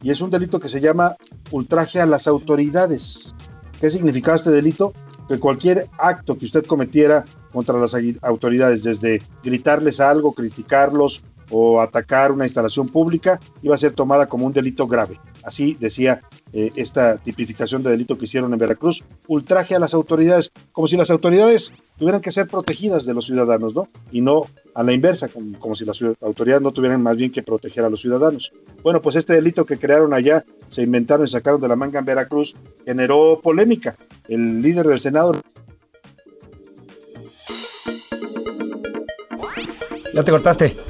y es un delito que se llama ultraje a las autoridades. ¿Qué significaba este delito? Que cualquier acto que usted cometiera contra las autoridades, desde gritarles algo, criticarlos o atacar una instalación pública, iba a ser tomada como un delito grave. Así decía eh, esta tipificación de delito que hicieron en Veracruz, ultraje a las autoridades, como si las autoridades tuvieran que ser protegidas de los ciudadanos, ¿no? Y no a la inversa, como, si las autoridades no tuvieran más bien que proteger a los ciudadanos. Bueno, pues este delito que crearon allá, se inventaron y sacaron de la manga en Veracruz, generó polémica. El líder del Senado Ya te cortaste.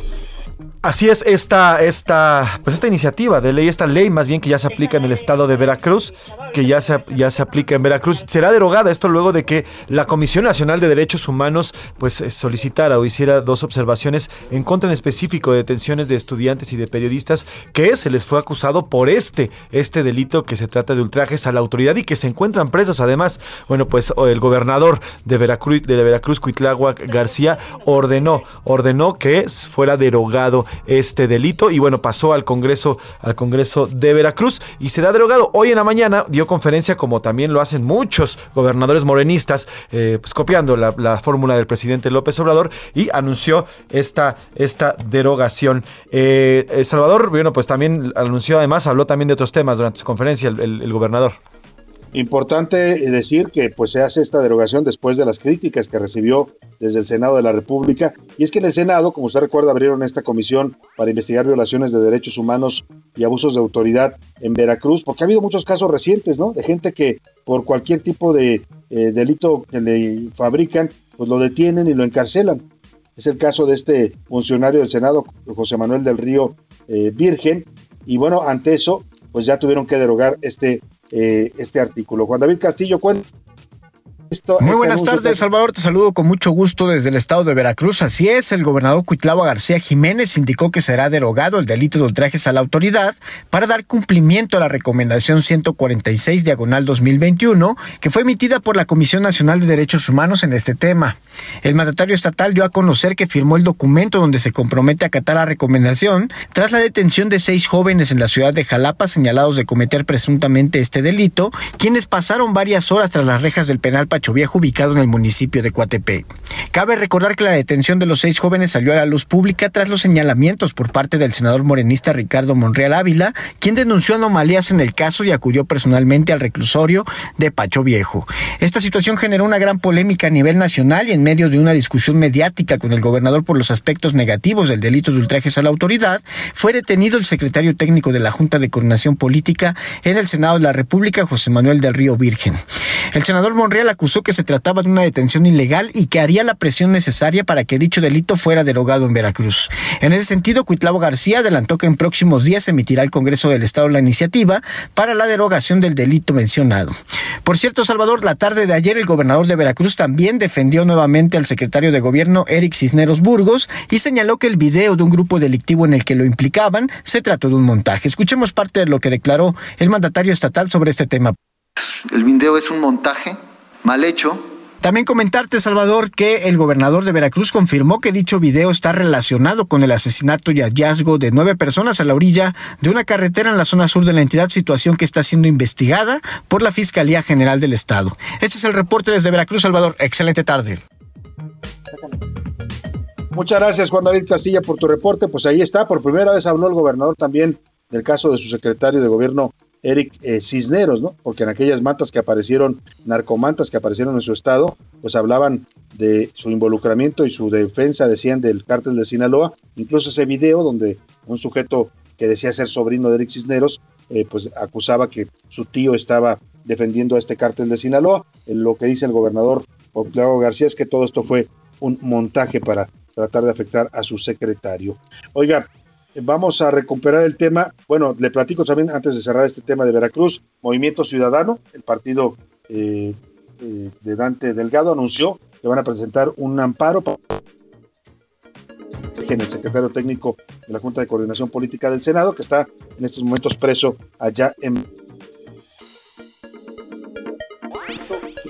Así es esta, esta, pues esta iniciativa de ley, esta ley más bien que ya se aplica en el estado de Veracruz, que ya se, ya se aplica en Veracruz, será derogada esto luego de que la Comisión Nacional de Derechos Humanos pues eh, solicitara o hiciera dos observaciones en contra en específico de detenciones de estudiantes y de periodistas que se les fue acusado por este, este delito que se trata de ultrajes a la autoridad y que se encuentran presos. Además, bueno, pues el gobernador de Veracruz, de Veracruz, Cuitláhuac García, ordenó, ordenó que fuera derogado este delito y bueno, pasó al Congreso, al Congreso de Veracruz y se da derogado. Hoy en la mañana dio conferencia, como también lo hacen muchos gobernadores morenistas, eh, pues copiando la, fórmula del presidente López Obrador y anunció esta, esta derogación. Eh, eh, Salvador, bueno, pues también anunció además, habló también de otros temas durante su conferencia el gobernador. Importante decir que pues se hace esta derogación después de las críticas que recibió desde el Senado de la República y es que en el Senado, como usted recuerda, abrieron esta comisión para investigar violaciones de derechos humanos y abusos de autoridad en Veracruz, porque ha habido muchos casos recientes, ¿no? De gente que por cualquier tipo de eh, delito que le fabrican, pues lo detienen y lo encarcelan. Es el caso de este funcionario del Senado, José Manuel del Río eh, Virgen. Y bueno, ante eso, pues ya tuvieron que derogar este, eh, este artículo. Juan David Castillo, muy buenas tardes, Salvador. Te saludo con mucho gusto desde el estado de Veracruz. Así es, el gobernador Cuitlava García Jiménez indicó que será derogado el delito de ultrajes a la autoridad para dar cumplimiento a la recomendación 146 diagonal 2021 que fue emitida por la Comisión Nacional de Derechos Humanos en este tema. El mandatario estatal dio a conocer que firmó el documento donde se compromete a acatar la recomendación tras la detención de seis jóvenes en la ciudad de Jalapa señalados de cometer presuntamente este delito, quienes pasaron varias horas tras las rejas del penal Viejo ubicado en el municipio de Coatepec. Cabe recordar que la detención de los seis jóvenes salió a la luz pública tras los señalamientos por parte del senador morenista Ricardo Monreal Ávila, quien denunció anomalías en el caso y acudió personalmente al reclusorio de Pacho Viejo. Esta situación generó una gran polémica a nivel nacional y en medio de una discusión mediática con el gobernador por los aspectos negativos del delito de ultrajes a la autoridad, fue detenido el secretario técnico de la Junta de Coordinación Política en el Senado de la República, José Manuel del Río Virgen. El senador Monreal acusó que se trataba de una detención ilegal y que haría la presión necesaria para que dicho delito fuera derogado en Veracruz. En ese sentido, Cuitlavo García adelantó que en próximos días emitirá el Congreso del Estado la iniciativa para la derogación del delito mencionado. Por cierto, Salvador, la tarde de ayer el gobernador de Veracruz también defendió nuevamente al secretario de gobierno Eric Cisneros Burgos y señaló que el video de un grupo delictivo en el que lo implicaban se trató de un montaje. Escuchemos parte de lo que declaró el mandatario estatal sobre este tema. El video es un montaje mal hecho. También comentarte, Salvador, que el gobernador de Veracruz confirmó que dicho video está relacionado con el asesinato y hallazgo de nueve personas a la orilla de una carretera en la zona sur de la entidad, situación que está siendo investigada por la Fiscalía General del Estado. Este es el reporte desde Veracruz, Salvador. Excelente tarde. Muchas gracias, Juan David Castilla, por tu reporte. Pues ahí está, por primera vez habló el gobernador también del caso de su secretario de gobierno Eric eh, Cisneros, ¿no? Porque en aquellas mantas que aparecieron, narcomantas que aparecieron en su estado, pues hablaban de su involucramiento y su defensa, decían, del cártel de Sinaloa. Incluso ese video donde un sujeto que decía ser sobrino de Eric Cisneros, eh, pues acusaba que su tío estaba defendiendo a este cártel de Sinaloa. Eh, lo que dice el gobernador Octavio García es que todo esto fue un montaje para tratar de afectar a su secretario. Oiga, Vamos a recuperar el tema. Bueno, le platico también antes de cerrar este tema de Veracruz. Movimiento Ciudadano, el partido eh, eh, de Dante Delgado, anunció que van a presentar un amparo para el secretario técnico de la Junta de Coordinación Política del Senado, que está en estos momentos preso allá en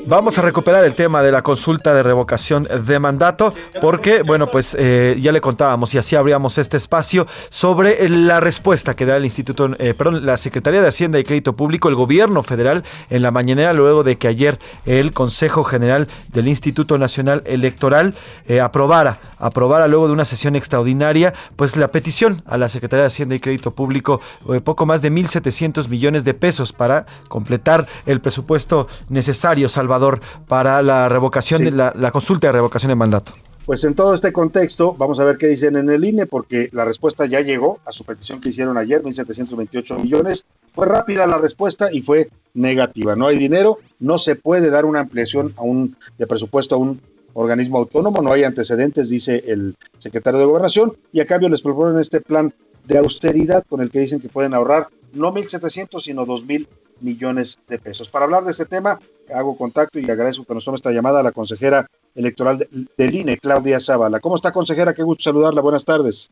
Vamos a recuperar el tema de la consulta de revocación de mandato, porque, bueno, pues eh, ya le contábamos y así abríamos este espacio sobre la respuesta que da el Instituto, eh, perdón, la Secretaría de Hacienda y Crédito Público, el gobierno federal, en la mañanera, luego de que ayer el Consejo General del Instituto Nacional Electoral eh, aprobara, aprobara luego de una sesión extraordinaria, pues la petición a la Secretaría de Hacienda y Crédito Público, poco más de 1.700 millones de pesos para completar el presupuesto necesario, Salvador para la revocación de la, consulta de revocación de mandato. Pues en todo este contexto, vamos a ver qué dicen en el INE, porque la respuesta ya llegó a su petición que hicieron ayer, 1.728 millones. Fue rápida la respuesta y fue negativa. No hay dinero, no se puede dar una ampliación a un, de presupuesto a un organismo autónomo, no hay antecedentes, dice el secretario de Gobernación, y a cambio les proponen este plan de austeridad con el que dicen que pueden ahorrar no 1.700, sino 2.000 millones de pesos. Para hablar de este tema, hago contacto y agradezco que nos tome esta llamada a la consejera electoral del INE, Claudia Zavala. ¿Cómo está, consejera? Qué gusto saludarla. Buenas tardes.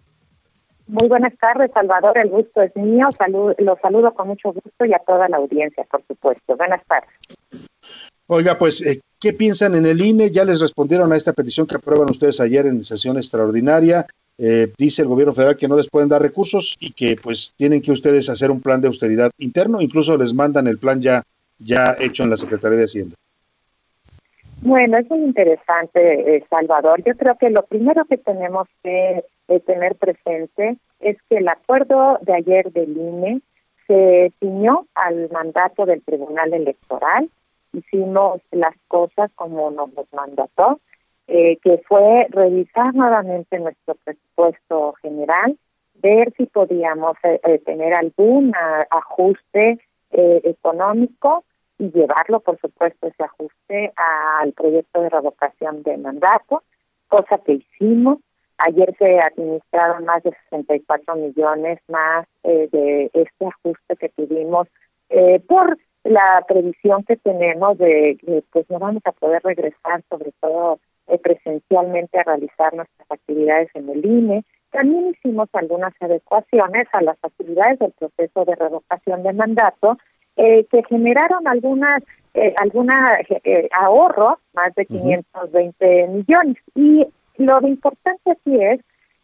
Muy buenas tardes, Salvador. El gusto es mío. Salud, lo saludo con mucho gusto y a toda la audiencia, por supuesto. Buenas tardes. Oiga, pues, eh, ¿qué piensan en el INE? Ya les respondieron a esta petición que aprueban ustedes ayer en sesión extraordinaria. Eh, dice el gobierno federal que no les pueden dar recursos y que pues tienen que ustedes hacer un plan de austeridad interno, incluso les mandan el plan ya, ya hecho en la Secretaría de Hacienda. Bueno, es muy interesante, eh, Salvador. Yo creo que lo primero que tenemos que eh, tener presente es que el acuerdo de ayer del INE se ciñó al mandato del Tribunal Electoral. Hicimos las cosas como nos los mandató eh, que fue revisar nuevamente nuestro presupuesto general, ver si podíamos eh, eh, tener algún ajuste económico y llevarlo, por supuesto, ese ajuste al proyecto de revocación de mandato. cosa que hicimos. Ayer se administraron más de 64 millones más eh, de este ajuste que tuvimos eh, por la previsión que tenemos de que pues no vamos a poder regresar sobre todo eh, presencialmente a realizar nuestras actividades en el INE. También hicimos algunas adecuaciones a las actividades del proceso de revocación de mandato eh, que generaron algunas eh, alguna eh, ahorro, más de 520 millones. Y lo importante aquí es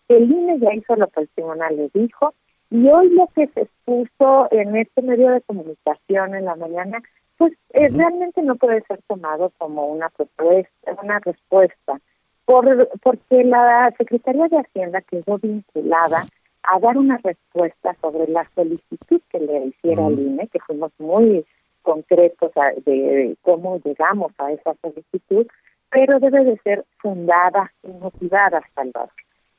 que el INE ya hizo lo que el tribunal le dijo, y hoy lo que se expuso en este medio de comunicación en la mañana, pues eh, realmente no puede ser tomado como una propuesta, una respuesta, por, porque la Secretaría de Hacienda quedó vinculada a dar una respuesta sobre la solicitud que le hiciera el INE, que fuimos muy concretos de, cómo llegamos a esa solicitud, pero debe de ser fundada y motivada, Salvador.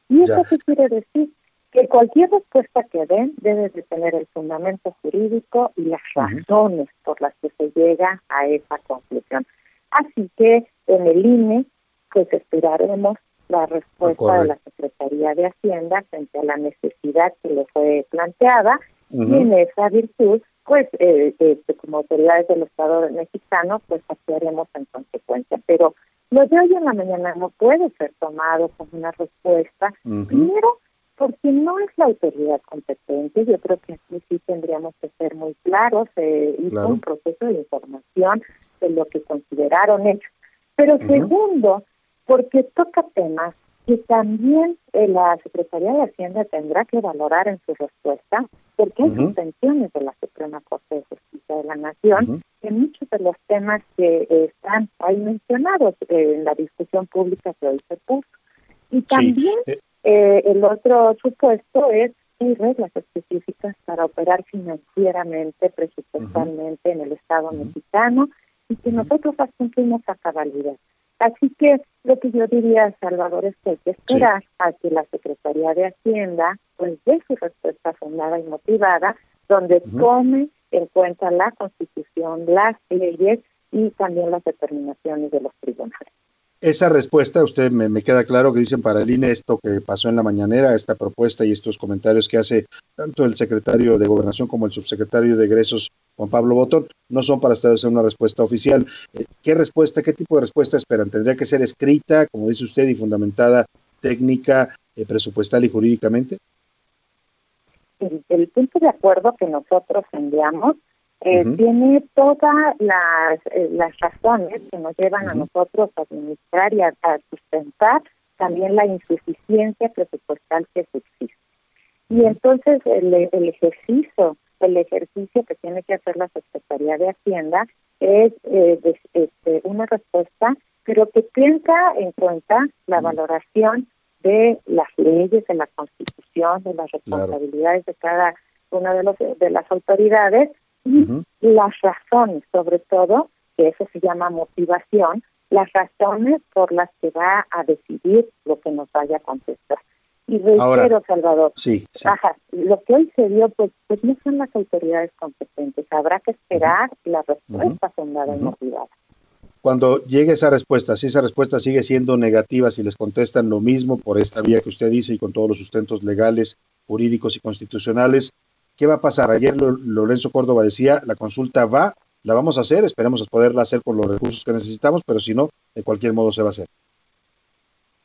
¿Y eso qué quiere decir? Que cualquier respuesta que den debe de tener el fundamento jurídico y las razones por las que se llega a esa conclusión. Así que en el INE, pues esperaremos la respuesta de la Secretaría de Hacienda frente a la necesidad que le fue planteada y en esa virtud pues eh, este, como autoridades del Estado mexicano, pues actuaremos en consecuencia. Pero lo de hoy en la mañana no puede ser tomado como una respuesta. Primero, porque no es la autoridad competente. Yo creo que aquí sí tendríamos que ser muy claros. Eh, hizo un proceso de información de lo que consideraron hecho. Pero segundo, porque toca temas que también eh, la Secretaría de Hacienda tendrá que valorar en su respuesta, porque hay suspensiones de la Suprema Corte de Justicia de la Nación en muchos de los temas que están ahí mencionados en la discusión pública que hoy se puso. Y también eh. Eh, el otro supuesto es hay reglas específicas para operar financieramente, presupuestalmente en el Estado mexicano y que nosotros las cumplimos a cabalidad. Así que lo que yo diría, Salvador, es que hay que esperar a que la Secretaría de Hacienda pues dé su respuesta fundada y motivada, donde tome en cuenta la Constitución, las leyes y también las determinaciones de los tribunales esa respuesta, usted me, queda claro que dicen para el INE esto que pasó en la mañanera, esta propuesta y estos comentarios que hace tanto el secretario de Gobernación como el subsecretario de Egresos, Juan Pablo Botón, no son para establecer una respuesta oficial. Eh, ¿Qué respuesta, qué tipo de respuesta esperan? ¿Tendría que ser escrita, como dice usted, y fundamentada técnica, eh, presupuestal y jurídicamente? El, el punto de acuerdo que nosotros enviamos eh, tiene todas las, eh, las razones que nos llevan a nosotros a administrar y a, sustentar también la insuficiencia presupuestal que existe. Y entonces el, el ejercicio, el ejercicio que tiene que hacer la Secretaría de Hacienda es eh, este, una respuesta, pero que tenga en cuenta la valoración de las leyes, de la Constitución, de las responsabilidades de cada una de, los, de las autoridades y las razones, sobre todo, que eso se llama motivación, las razones por las que va a decidir lo que nos vaya a contestar. Y reitero, Salvador, sí, lo que hoy se dio, pues, pues no son las autoridades competentes. Habrá que esperar la respuesta fundada y motivada. Cuando llegue esa respuesta, si esa respuesta sigue siendo negativa, si les contestan lo mismo por esta vía que usted dice y con todos los sustentos legales, jurídicos y constitucionales, ¿Qué va a pasar? Ayer Lorenzo Córdoba decía, la consulta va, la vamos a hacer, esperemos poderla hacer con los recursos que necesitamos, pero si no, de cualquier modo se va a hacer.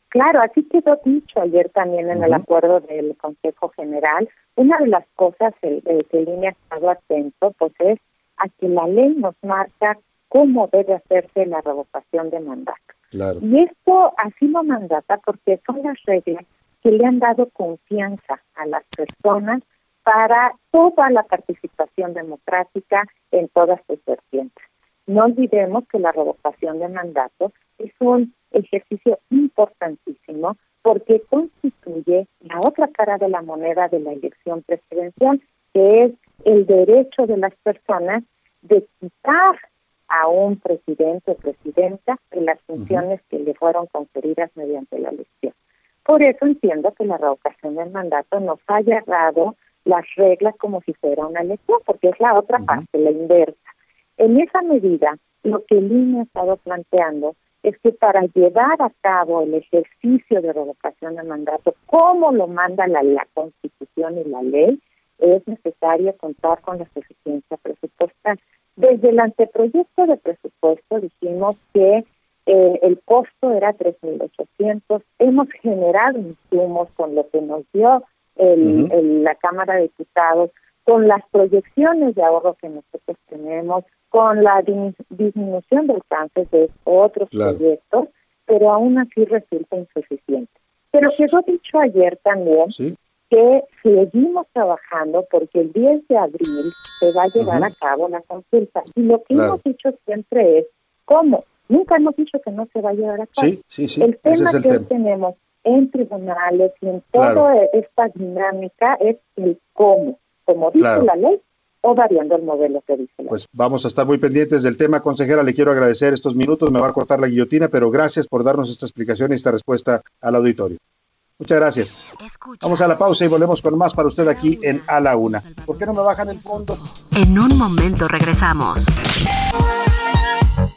Claro, así quedó dicho ayer también en el acuerdo del Consejo General. Una de las cosas que el INE ha estado atento, pues es a que la ley nos marca cómo debe hacerse la revocación de mandato. Y esto así lo mandata porque son las reglas que le han dado confianza a las personas para toda la participación democrática en todas sus vertientes. No olvidemos que la revocación de mandato es un ejercicio importantísimo porque constituye la otra cara de la moneda de la elección presidencial, que es el derecho de las personas de quitar a un presidente o presidenta de las funciones que le fueron conferidas mediante la elección. Por eso entiendo que la revocación del mandato nos haya dado las reglas como si fuera una elección, porque es la otra parte, la inversa. En esa medida, lo que el INE ha estado planteando es que para llevar a cabo el ejercicio de revocación de mandato, como lo manda la, la Constitución y la ley, es necesario contar con la suficiencia presupuestal. Desde el anteproyecto de presupuesto dijimos que eh, el costo era 3.800. Hemos generado insumos con lo que nos dio el, la Cámara de Diputados, con las proyecciones de ahorro que nosotros tenemos, con la disminución del cáncer de otros proyectos, pero aún así resulta insuficiente. Pero quedó dicho ayer también que seguimos trabajando porque el 10 de abril se va a llevar a cabo la consulta. Y lo que hemos dicho siempre es, ¿cómo? Nunca hemos dicho que no se va a llevar a cabo. Sí, sí, sí. El tema que tenemos en tribunales y en toda esta dinámica es el cómo, como dice la ley o variando el modelo que dice. La pues vamos a estar muy pendientes del tema, consejera. Le quiero agradecer estos minutos, me va a cortar la guillotina, pero gracias por darnos esta explicación y esta respuesta al auditorio. Muchas gracias. Vamos a la pausa y volvemos con más para usted aquí en A la Una. ¿Por qué no me bajan el fondo? En un momento regresamos.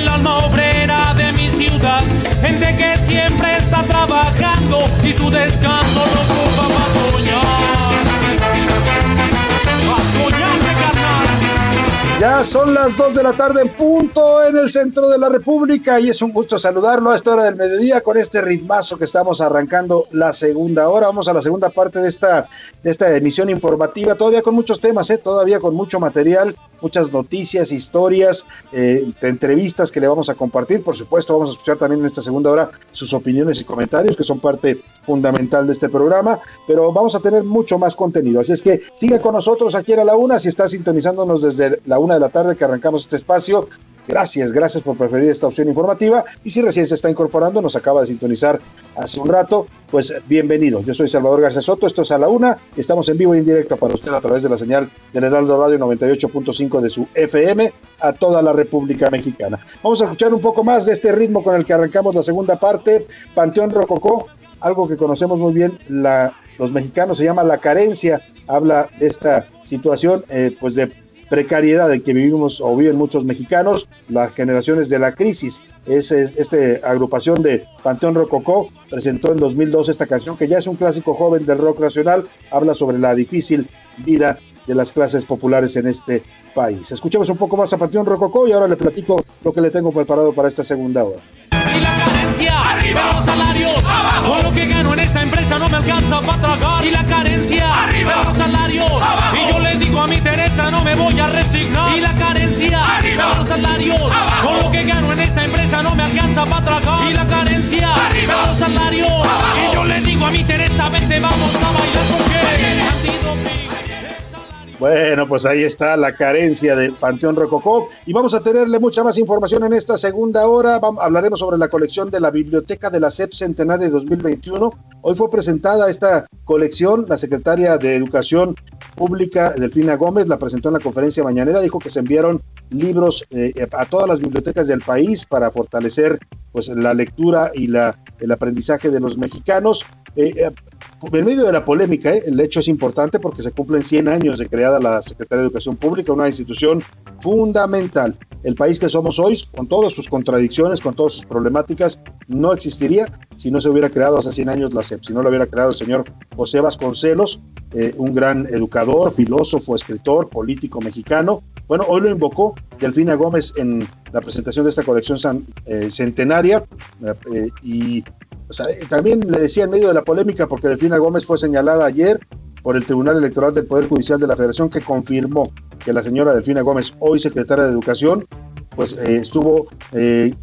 El alma obrera de mi ciudad. Gente que siempre está trabajando y su descanso lo ocupa para soñar. Ya son las 2 de la tarde en punto en el centro de la República y es un gusto saludarlo a esta hora del mediodía con este ritmazo que estamos arrancando la segunda hora. Vamos a la segunda parte de esta, de esta emisión informativa, todavía con muchos temas, ¿eh? todavía con mucho material muchas noticias, historias, eh, entrevistas que le vamos a compartir. Por supuesto, vamos a escuchar también en esta segunda hora sus opiniones y comentarios, que son parte fundamental de este programa, pero vamos a tener mucho más contenido. Así es que sigue con nosotros aquí a la una, si está sintonizándonos desde la una de la tarde que arrancamos este espacio. Gracias, gracias por preferir esta opción informativa. Y si recién se está incorporando, nos acaba de sintonizar hace un rato, pues bienvenido. Yo soy Salvador García Soto, esto es a la una. Estamos en vivo y en directo para usted a través de la señal del Heraldo Radio 98.5 de su FM a toda la República Mexicana. Vamos a escuchar un poco más de este ritmo con el que arrancamos la segunda parte. Panteón Rococó, algo que conocemos muy bien los mexicanos, se llama la carencia. Habla de esta situación, eh, pues de precariedad en que vivimos o viven muchos mexicanos, las generaciones de la crisis. Es, esta agrupación de Panteón Rococó presentó en 2002 esta canción que ya es un clásico joven del rock nacional, habla sobre la difícil vida de las clases populares en este país. Escuchemos un poco más a Panteón Rococó y ahora le platico lo que le tengo preparado para esta segunda hora. Y la carencia, arriba los salarios, abajo. Lo que gano en esta empresa no me alcanza para tragar. Y la carencia, arriba los salarios, abajo. Y yo le digo a mi No me voy a resignar. Y la carencia, arriba los salarios, abajo. Todo lo que gano en esta empresa no me alcanza para tragar. Y la carencia, arriba los salarios, abajo. Y yo le digo a mi Teresa, vente, vamos a bailar porque bueno, pues ahí está la carencia del Panteón Rococó y vamos a tenerle mucha más información en esta segunda hora. hablaremos sobre la colección de la Biblioteca de la SEP Centenario 2021. Hoy fue presentada esta colección, la secretaria de Educación Pública, Delfina Gómez, la presentó en la conferencia mañanera, dijo que se enviaron libros eh, a todas las bibliotecas del país para fortalecer pues la lectura y la, el aprendizaje de los mexicanos. Eh, eh, en medio de la polémica, ¿eh? el hecho es importante porque se cumplen 100 años de creada la Secretaría de Educación Pública, una institución fundamental. El país que somos hoy, con todas sus contradicciones, con todas sus problemáticas, no existiría si no se hubiera creado hace 100 años la SEP, si no lo hubiera creado el señor José Vasconcelos, eh, un gran educador, filósofo, escritor, político mexicano. Bueno, hoy lo invocó Delfina Gómez en la presentación de esta colección centenaria y también le decía en medio de la polémica, porque Delfina Gómez fue señalada ayer por el Tribunal Electoral del Poder Judicial de la Federación que confirmó que la señora Delfina Gómez, hoy secretaria de Educación, pues eh, estuvo eh,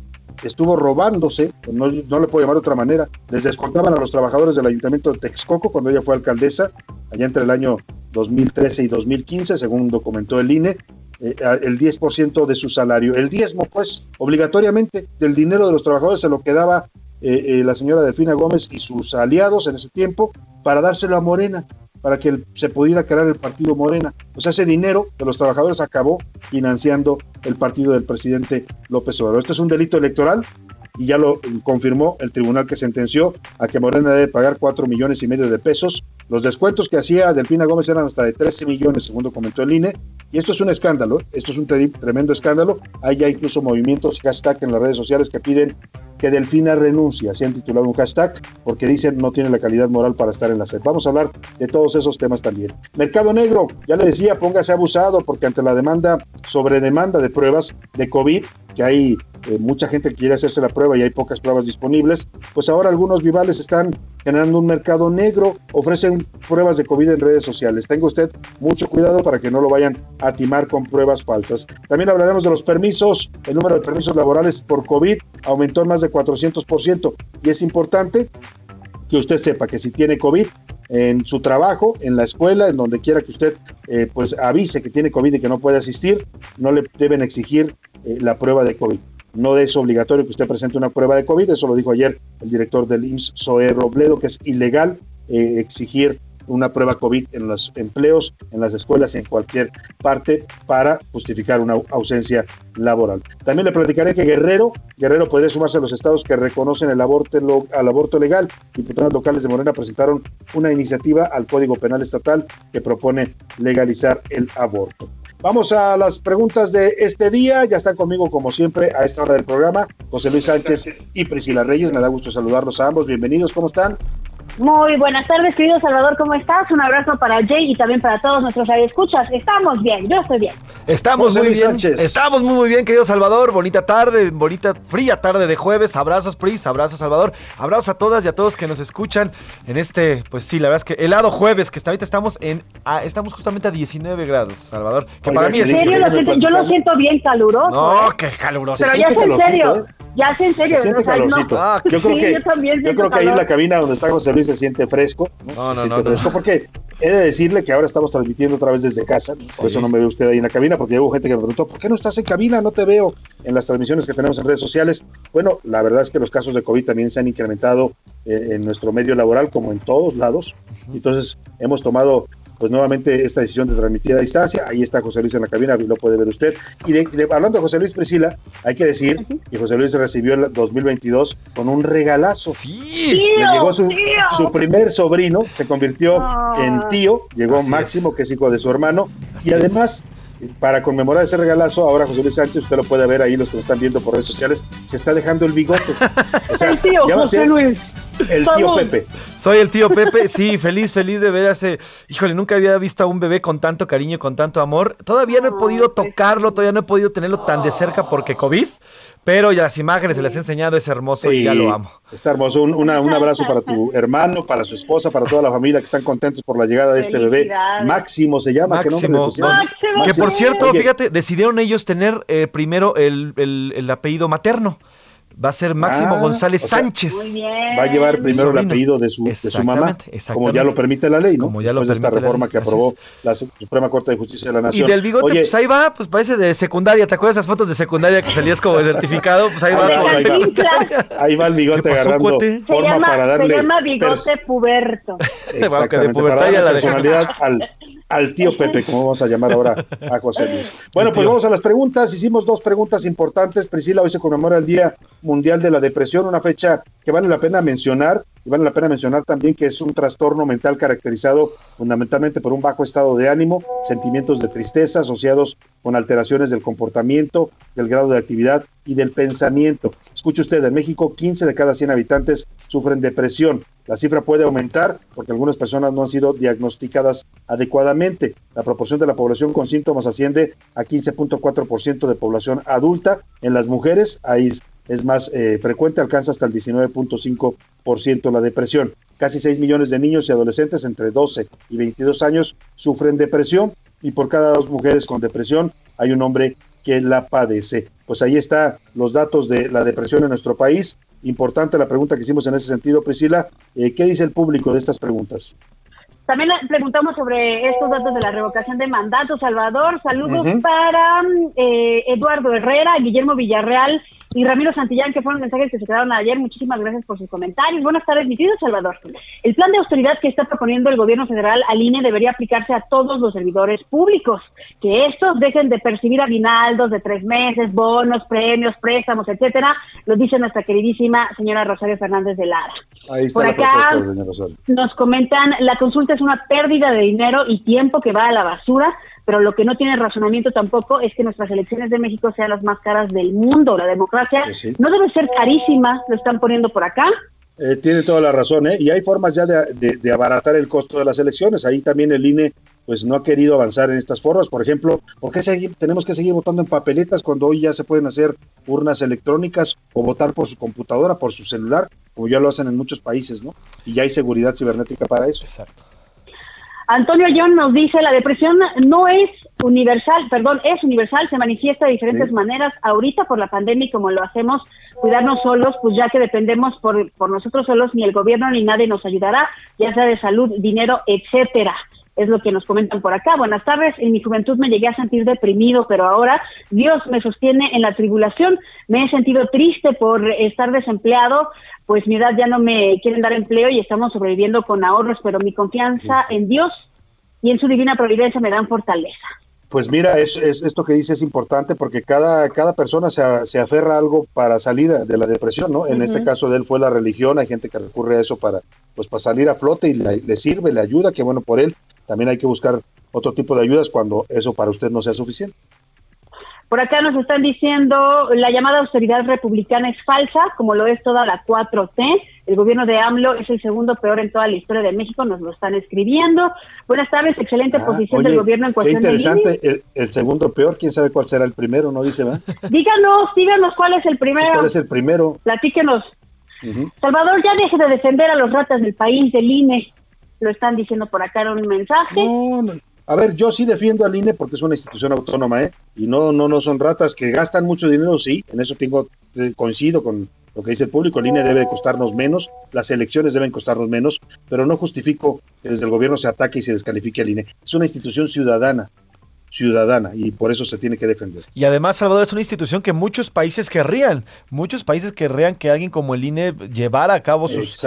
estuvo robándose, no, no, le puedo llamar de otra manera, les descontaban a los trabajadores del ayuntamiento de Texcoco cuando ella fue alcaldesa, allá entre el año 2013 y 2015, según documentó el INE, eh, el 10% de su salario. El diezmo, pues, obligatoriamente del dinero de los trabajadores se lo quedaba eh, eh, la señora Delfina Gómez y sus aliados en ese tiempo para dárselo a Morena, para que se pudiera crear el partido Morena. O sea, ese dinero de los trabajadores acabó financiando el partido del presidente López Obrador. Este es un delito electoral y ya lo confirmó el tribunal que sentenció a que Morena debe pagar cuatro millones y medio de pesos. Los descuentos que hacía Delfina Gómez eran hasta de 13 millones, según comentó el INE, y esto es un escándalo, esto es un tremendo escándalo. Hay ya incluso movimientos, hashtag en las redes sociales que piden que Delfina renuncia, se han titulado un hashtag, porque dicen no tiene la calidad moral para estar en la SED. Vamos a hablar de todos esos temas también. Mercado negro, ya le decía, póngase abusado, porque ante la demanda, sobre demanda de pruebas de COVID, que hay eh, mucha gente que quiere hacerse la prueba y hay pocas pruebas disponibles, pues ahora algunos vivales están generando un mercado negro, ofrecen pruebas de COVID en redes sociales. Tenga usted mucho cuidado para que no lo vayan a timar con pruebas falsas. También hablaremos de los permisos. El número de permisos laborales por COVID aumentó en más de 400% y es importante que usted sepa que si tiene COVID, en su trabajo, en la escuela, en donde quiera que usted eh, pues avise que tiene COVID y que no puede asistir, no le deben exigir eh, la prueba de COVID. No es obligatorio que usted presente una prueba de COVID, eso lo dijo ayer el director del IMSS, Zoé Robledo, que es ilegal eh, exigir una prueba COVID en los empleos, en las escuelas, en cualquier parte para justificar una ausencia laboral. También le platicaré que Guerrero, Guerrero podría sumarse a los estados que reconocen el aborto, al aborto legal. Diputados locales de Morena presentaron una iniciativa al Código Penal Estatal que propone legalizar el aborto. Vamos a las preguntas de este día. Ya están conmigo, como siempre, a esta hora del programa, José Luis Sánchez y Priscila Reyes. Me da gusto saludarlos a ambos. Bienvenidos, ¿cómo están? Muy buenas tardes, querido Salvador, ¿cómo estás? Un abrazo para Jay y también para todos nuestros radioescuchas. Estamos bien, yo estoy bien. Estamos muy bien. Estamos muy, bien, querido Salvador. Bonita tarde, bonita fría tarde de jueves. Abrazos, Pris, abrazos, Salvador. Abrazos a todas y a todos que nos escuchan en este, pues sí, la verdad es que helado jueves, que ahorita estamos en, estamos justamente a 19 grados, Salvador. Que para mí es... ¿En serio? yo lo siento bien caluroso. No, ¿eh? qué caluroso. Pero ya es en serio. Ya es en serio. Se siente calorcito. Ah, yo creo que, yo, creo que ahí en la cabina donde está José Luis se siente fresco. ¿no? se siente fresco porque he de decirle que ahora estamos transmitiendo otra vez desde casa. Por eso no me ve usted ahí en la cabina, porque hubo gente que me preguntó, ¿por qué no estás en cabina? No te veo en las transmisiones que tenemos en redes sociales. Bueno, la verdad es que los casos de COVID también se han incrementado eh, en nuestro medio laboral, como en todos lados. Entonces, hemos tomado pues nuevamente esta decisión de transmitir a distancia. Ahí está José Luis en la cabina, lo puede ver usted. Y de, hablando de José Luis Priscila, hay que decir que José Luis recibió el 2022 con un regalazo. Sí, le llegó su, su, primer sobrino, se convirtió en tío, llegó Máximo, que es hijo de su hermano, y además para conmemorar ese regalazo, ahora José Luis Sánchez, usted lo puede ver ahí, los que lo están viendo por redes sociales, se está dejando el bigote. O sea, el tío José Luis. El tío Pepe. Soy el tío Pepe, sí, feliz, feliz de ver a ese. Híjole, nunca había visto a un bebé con tanto cariño, con tanto amor. Todavía no he podido tocarlo, todavía no he podido tenerlo tan de cerca porque COVID, pero ya las imágenes se les he enseñado, es hermoso y ya lo amo. Está hermoso. Un, un abrazo para tu hermano, para su esposa, para toda la familia que están contentos por la llegada de este bebé. Máximo se llama. Máximo. Que por cierto, fíjate, decidieron ellos tener eh, primero el, el apellido materno va a ser Máximo ah, González Sánchez. Va a llevar primero el apellido de su, de su mamá, como ya lo permite la ley, ¿no? Como ya Después de esta reforma que aprobó la Suprema Corte de Justicia de la Nación. Y del bigote, pues ahí va, pues parece de secundaria. ¿Te acuerdas esas fotos de secundaria que salías como certificado? Pues ahí, va, ahí, va, ahí, va, el bigote agarrando forma para darle. Se llama bigote puberto. Exactamente, para darle personalidad al al tío Pepe, como vamos a llamar ahora a José Luis. Bueno, pues vamos a las preguntas. Hicimos dos preguntas importantes. Priscila, hoy se conmemora el Día Mundial de la Depresión, una fecha que vale la pena mencionar. Y vale la pena mencionar también que es un trastorno mental caracterizado fundamentalmente por un bajo estado de ánimo, sentimientos de tristeza asociados con alteraciones del comportamiento, del grado de actividad y del pensamiento. Escuche usted, en México 15 de cada 100 habitantes sufren depresión. La cifra puede aumentar porque algunas personas no han sido diagnosticadas adecuadamente. La proporción de la población con síntomas asciende a 15.4% de población adulta. En las mujeres hay es más eh, frecuente, alcanza hasta el 19.5% la depresión. Casi 6 millones de niños y adolescentes entre 12 y 22 años sufren depresión y por cada dos mujeres con depresión hay un hombre que la padece. Pues ahí están los datos de la depresión en nuestro país. Importante la pregunta que hicimos en ese sentido, Priscila. Eh, ¿Qué dice el público de estas preguntas? También preguntamos sobre estos datos de la revocación de mandato, Salvador. Saludos para eh, Eduardo Herrera, Guillermo Villarreal y Ramiro Santillán, que fueron mensajes que se quedaron ayer. Muchísimas gracias por sus comentarios. Buenas tardes, mi querido Salvador. El plan de austeridad que está proponiendo el gobierno federal al INE debería aplicarse a todos los servidores públicos. Que estos dejen de percibir aguinaldos de tres meses, bonos, premios, préstamos, etcétera. Lo dice nuestra queridísima señora Rosario Fernández de Lara. Ahí está Por la acá propuesta, nos comentan, la consulta es una pérdida de dinero y tiempo que va a la basura, pero lo que no tiene razonamiento tampoco es que nuestras elecciones de México sean las más caras del mundo. La democracia Pues sí. no debe ser carísima, lo están poniendo por acá. Eh, tiene toda la razón, ¿eh? Y hay formas ya de, de- de abaratar el costo de las elecciones. Ahí también el INE pues no ha querido avanzar en estas formas. Por ejemplo, ¿por qué seguir- tenemos que seguir votando en papeletas cuando hoy ya se pueden hacer urnas electrónicas o votar por su computadora, por su celular, como ya lo hacen en muchos países, ¿no? Y ya hay seguridad cibernética para eso. Exacto. Antonio John nos dice, la depresión no es universal, perdón, es universal, se manifiesta de diferentes Sí. maneras. Ahorita por la pandemia y como lo hacemos, cuidarnos solos, pues ya que dependemos por, por nosotros solos, ni el gobierno ni nadie nos ayudará, ya sea de salud, dinero, etcétera. Es lo que nos comentan por acá. Buenas tardes. En mi juventud me llegué a sentir deprimido, pero ahora Dios me sostiene en la tribulación. Me he sentido triste por estar desempleado, pues mi edad ya no me quieren dar empleo y estamos sobreviviendo con ahorros, pero mi confianza en Dios y en su divina providencia me dan fortaleza. Pues mira, es, es- esto que dice es importante porque cada, cada persona se, aferra a algo para salir de la depresión, ¿no? En este caso de él fue la religión, hay gente que recurre a eso para, pues, para salir a flote y le, le sirve, le ayuda, que bueno por él. También hay que buscar otro tipo de ayudas cuando eso para usted no sea suficiente. Por acá nos están diciendo la llamada austeridad republicana es falsa, como lo es toda la 4T. El gobierno de AMLO es el segundo peor en toda la historia de México, nos lo están escribiendo. Buenas tardes, excelente Ah, posición oye, del gobierno en qué cuestión de interesante, el, el segundo peor, quién sabe cuál será el primero, no dice, ¿verdad? Díganos, díganos cuál es el primero. ¿Cuál es el primero? Platíquenos. Salvador, ya deje de defender a los ratas del país, del INE. Lo están diciendo por acá en un mensaje. A ver, yo sí defiendo al INE porque es una institución autónoma, ¿eh? Y no, no, no son ratas que gastan mucho dinero, sí, en eso tengo, coincido con lo que dice el público, el INE debe de costarnos menos, las elecciones deben costarnos menos, pero no justifico que desde el gobierno se ataque y se descalifique al INE. Es una institución ciudadana, ciudadana, y por eso se tiene que defender. Y además, Salvador es una institución que muchos países querrían. Muchos países querrían que alguien como el INE llevara a cabo sus,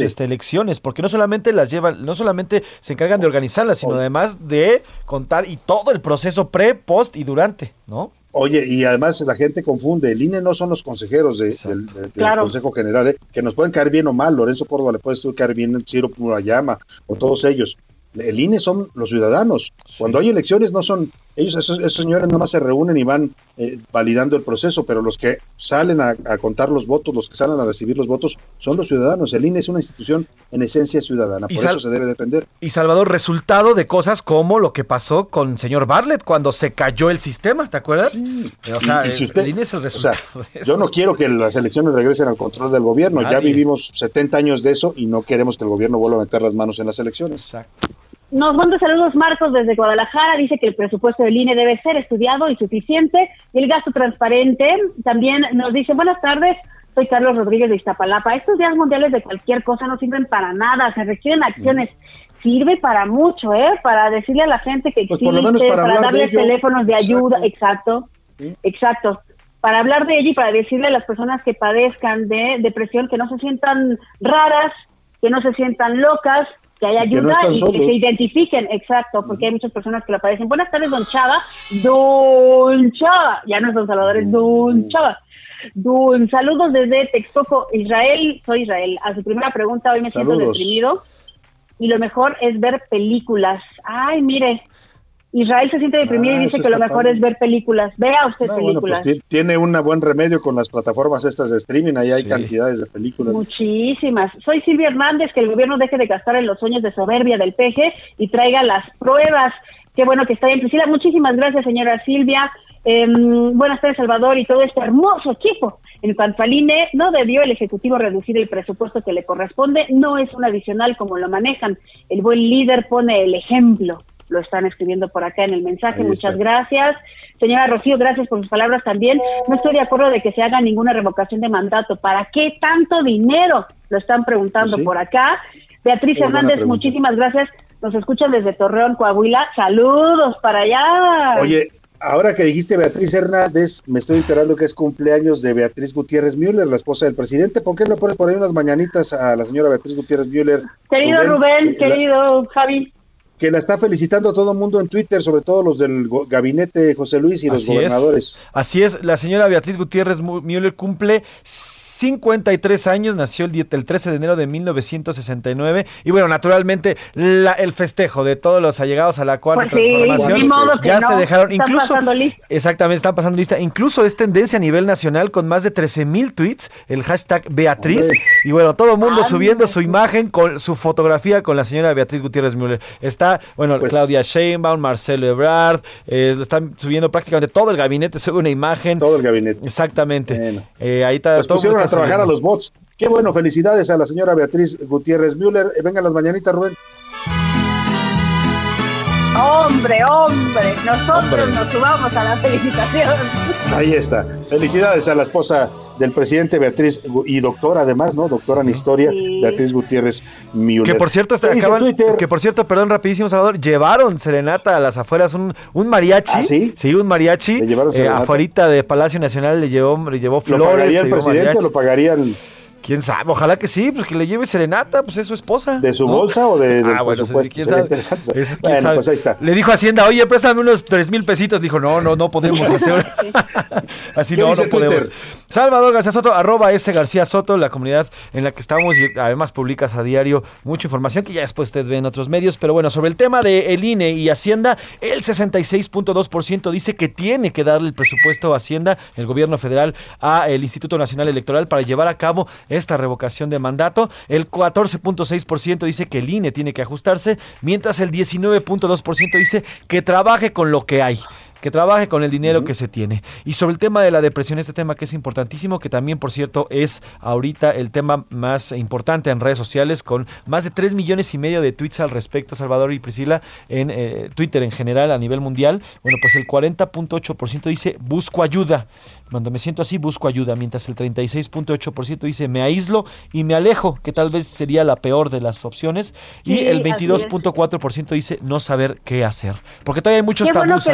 este, elecciones, porque no solamente las llevan, no solamente se encargan de organizarlas, sino además de contar y todo el proceso pre, post y durante, ¿no? Oye, y además la gente confunde, el INE no son los consejeros de- del, del- del Claro. Consejo General, ¿eh? que nos pueden caer bien o mal, Lorenzo Córdoba le puede caer bien Ciro Murayama o todos ellos. El INE son los ciudadanos. Cuando hay elecciones no son, ellos, esos, esos señores nada más se reúnen y van eh, validando el proceso, pero los que salen a, a contar los votos, los que salen a recibir los votos, son los ciudadanos. El INE es una institución en esencia ciudadana, Y por eso se debe defender. Y Salvador, resultado de cosas como lo que pasó con el señor Bartlett cuando se cayó el sistema, ¿te acuerdas? O sea, Y- y si es- usted- el INE es el O sea, resultado de eso. yo no quiero que las elecciones regresen al control del gobierno. Ya vivimos 70 años de eso y no queremos que el gobierno vuelva a meter las manos en las elecciones. Nos manda saludos Marcos desde Guadalajara, dice que el presupuesto del INE debe ser estudiado y suficiente y el gasto transparente. También nos dice, buenas tardes, soy Carlos Rodríguez de Iztapalapa. Estos días mundiales de cualquier cosa no sirven para nada, se requieren acciones. Sirve para mucho, ¿eh? Para decirle a la gente que Pues existe, para de darles ello. teléfonos de ayuda, exacto, Sí. exacto. Para hablar de ello y para decirle a las personas que padezcan de depresión que no se sientan raras, que no se sientan locas, que hay Y que no ayuda están y que se identifiquen, exacto, porque hay muchas personas que lo padecen. Buenas tardes, don Chava. Don Chava, ya no es don Salvador, es don Chava. Don, saludos desde Texcoco, Israel. Soy Israel. A su primera pregunta, hoy me siento deprimido y lo mejor es ver películas. Ay, mire, Israel se siente deprimido Ah, y dice eso que lo mejor padre. es ver películas. Vea usted No, bueno, pues películas. ti- tiene un buen remedio con las plataformas estas de streaming, ahí hay cantidades de películas. Muchísimas. Soy Silvia Hernández, que el gobierno deje de gastar en los sueños de soberbia del PG y traiga las pruebas. Qué bueno que está bien, Priscila. Muchísimas gracias, señora Silvia. Em, buenas tardes, Salvador, y todo este hermoso equipo. En cuanto al INE, no debió el Ejecutivo reducir el presupuesto que le corresponde, no es un adicional como lo manejan. El buen líder pone el ejemplo. Lo están escribiendo por acá en el mensaje. Muchas gracias. Señora Rocío, gracias por sus palabras también. No estoy de acuerdo de que se haga ninguna revocación de mandato. ¿Para qué tanto dinero? Lo están preguntando por acá. Beatriz Hernández, muchísimas gracias. Nos escuchan desde Torreón, Coahuila. Saludos para allá. Oye, ahora que dijiste Beatriz Hernández, me estoy enterando que es cumpleaños de Beatriz Gutiérrez Müller, la esposa del presidente. ¿Por qué no pones por ahí unas mañanitas a la señora Beatriz Gutiérrez Müller? Querido Rubén, querido Javi. Que la está felicitando todo el mundo en Twitter, sobre todo los del gabinete José Luis y los gobernadores. Así es, la señora Beatriz Gutiérrez Müller cumple 53 años, nació el, el 13 de enero de 1969 y bueno, naturalmente la, el festejo de todos los allegados a la cuarta pues transformación ya se dejaron incluso exactamente están pasando lista, incluso es tendencia a nivel nacional con más de 13 mil tweets el hashtag Beatriz y bueno, todo el mundo subiendo su imagen con su fotografía con la señora Beatriz Gutiérrez Müller. Está, bueno, pues Claudia Sheinbaum, Marcelo Ebrard, eh, lo están subiendo prácticamente todo el gabinete, sube una imagen. Todo el gabinete. Exactamente. Eh, ahí está. Pues todo trabajar a los bots. Qué bueno, felicidades a la señora Beatriz Gutiérrez Müller. Eh, vengan las mañanitas, Rubén. Hombre, hombre, nosotros nos subamos a la felicitación. Ahí está. Felicidades a la esposa del presidente Beatriz y doctora además, ¿no? Doctora en historia, Beatriz Gutiérrez Müller. Que por cierto, que por cierto, perdón, rapidísimo, Salvador, llevaron serenata a las afueras un, un mariachi. ¿Ah, sí? Sí, un mariachi. Eh, afuerita de Palacio Nacional le llevó, le llevó flores. ¿Lo pagaría el presidente o lo pagarían ¿Quién sabe? Ojalá que sí, pues que le lleve serenata, pues es su esposa. ¿De su bolsa o de, del ah, bueno, presupuesto? bueno, pues ahí está. Le dijo a Hacienda, oye, préstame unos tres mil pesitos. Dijo, no, no, no podemos hacer. Así no, no podemos. Salvador García Soto, arroba ese García Soto, la comunidad en la que estamos y además publicas a diario mucha información que ya después ustedes ven en otros medios. Pero bueno, sobre el tema de el INE y Hacienda, el 66.2% dice que tiene que darle el presupuesto a Hacienda, el gobierno federal, a el Instituto Nacional Electoral para llevar a cabo esta revocación de mandato. El 14.6% dice que el INE tiene que ajustarse, mientras el 19.2% dice que trabaje con lo que hay que trabaje con el dinero que se tiene. Y sobre el tema de la depresión, este tema que es importantísimo, que también, por cierto, es ahorita el tema más importante en redes sociales, con más de 3 millones y medio de tweets al respecto, Salvador y Priscila, en eh, Twitter en general a nivel mundial. Bueno, pues el 40.8% dice busco ayuda. Cuando me siento así, busco ayuda, mientras el 36.8% dice me aíslo y me alejo, que tal vez sería la peor de las opciones. Y el 22.4% dice no saber qué hacer. Porque todavía hay muchos tabús,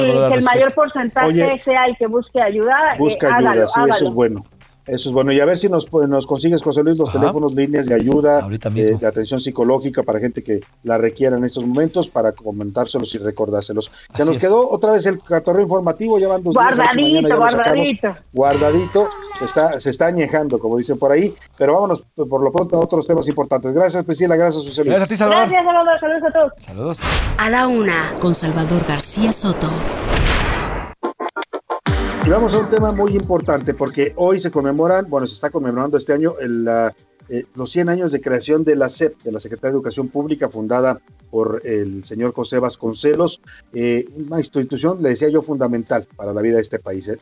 mayor porcentaje sea el que busque ayuda. Eh, busca ayuda, sí, eso es bueno. Eso es bueno. Y a ver si nos, nos consigues, José Luis, los teléfonos, líneas de ayuda, eh, de atención psicológica para gente que la requiera en estos momentos, para comentárselos y recordárselos. Se nos quedó otra vez el catorro informativo, ya van dos guardadito, días. Guardadito, guardadito. Está, se está añejando, como dicen por ahí. Pero vámonos por lo pronto a otros temas importantes. Gracias, Priscila. Gracias, José Luis. Gracias a ti, Salvador. Gracias, Salvador. Saludos a todos. Saludos. A la una, con Salvador García Soto. Y vamos a un tema muy importante porque hoy se conmemoran, bueno, se está conmemorando este año el, eh, los 100 años de creación de la SEP, de la Secretaría de Educación Pública, fundada por el señor José Vasconcelos, eh, una institución, le decía yo, fundamental para la vida de este país, eh,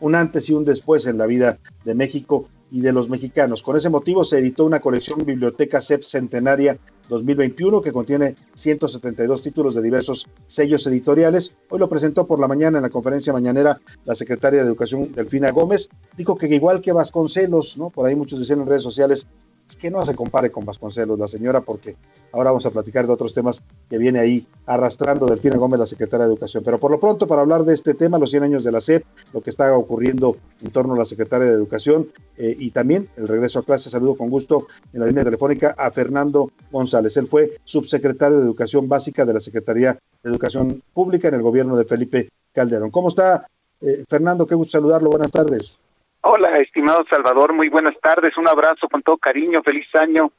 un antes y un después en la vida de México y de los mexicanos. Con ese motivo se editó una colección Biblioteca CEP Centenaria 2021 que contiene 172 títulos de diversos sellos editoriales. Hoy lo presentó por la mañana en la conferencia mañanera la secretaria de Educación Delfina Gómez. Dijo que igual que Vasconcelos, ¿no? Por ahí muchos decían en redes sociales, que no se compare con Vasconcelos, la señora, porque ahora vamos a platicar de otros temas que viene ahí arrastrando Delfina Gómez, la secretaria de Educación. Pero por lo pronto, para hablar de este tema, los 100 años de la SEP, lo que está ocurriendo en torno a la secretaria de Educación eh, y también el regreso a clase, saludo con gusto en la línea telefónica a Fernando González. Él fue subsecretario de Educación Básica de la Secretaría de Educación Pública en el gobierno de Felipe Calderón. ¿Cómo está, eh, Fernando? Qué gusto saludarlo. Buenas tardes. Hola, estimado Salvador, muy buenas tardes, un abrazo con todo cariño, feliz año,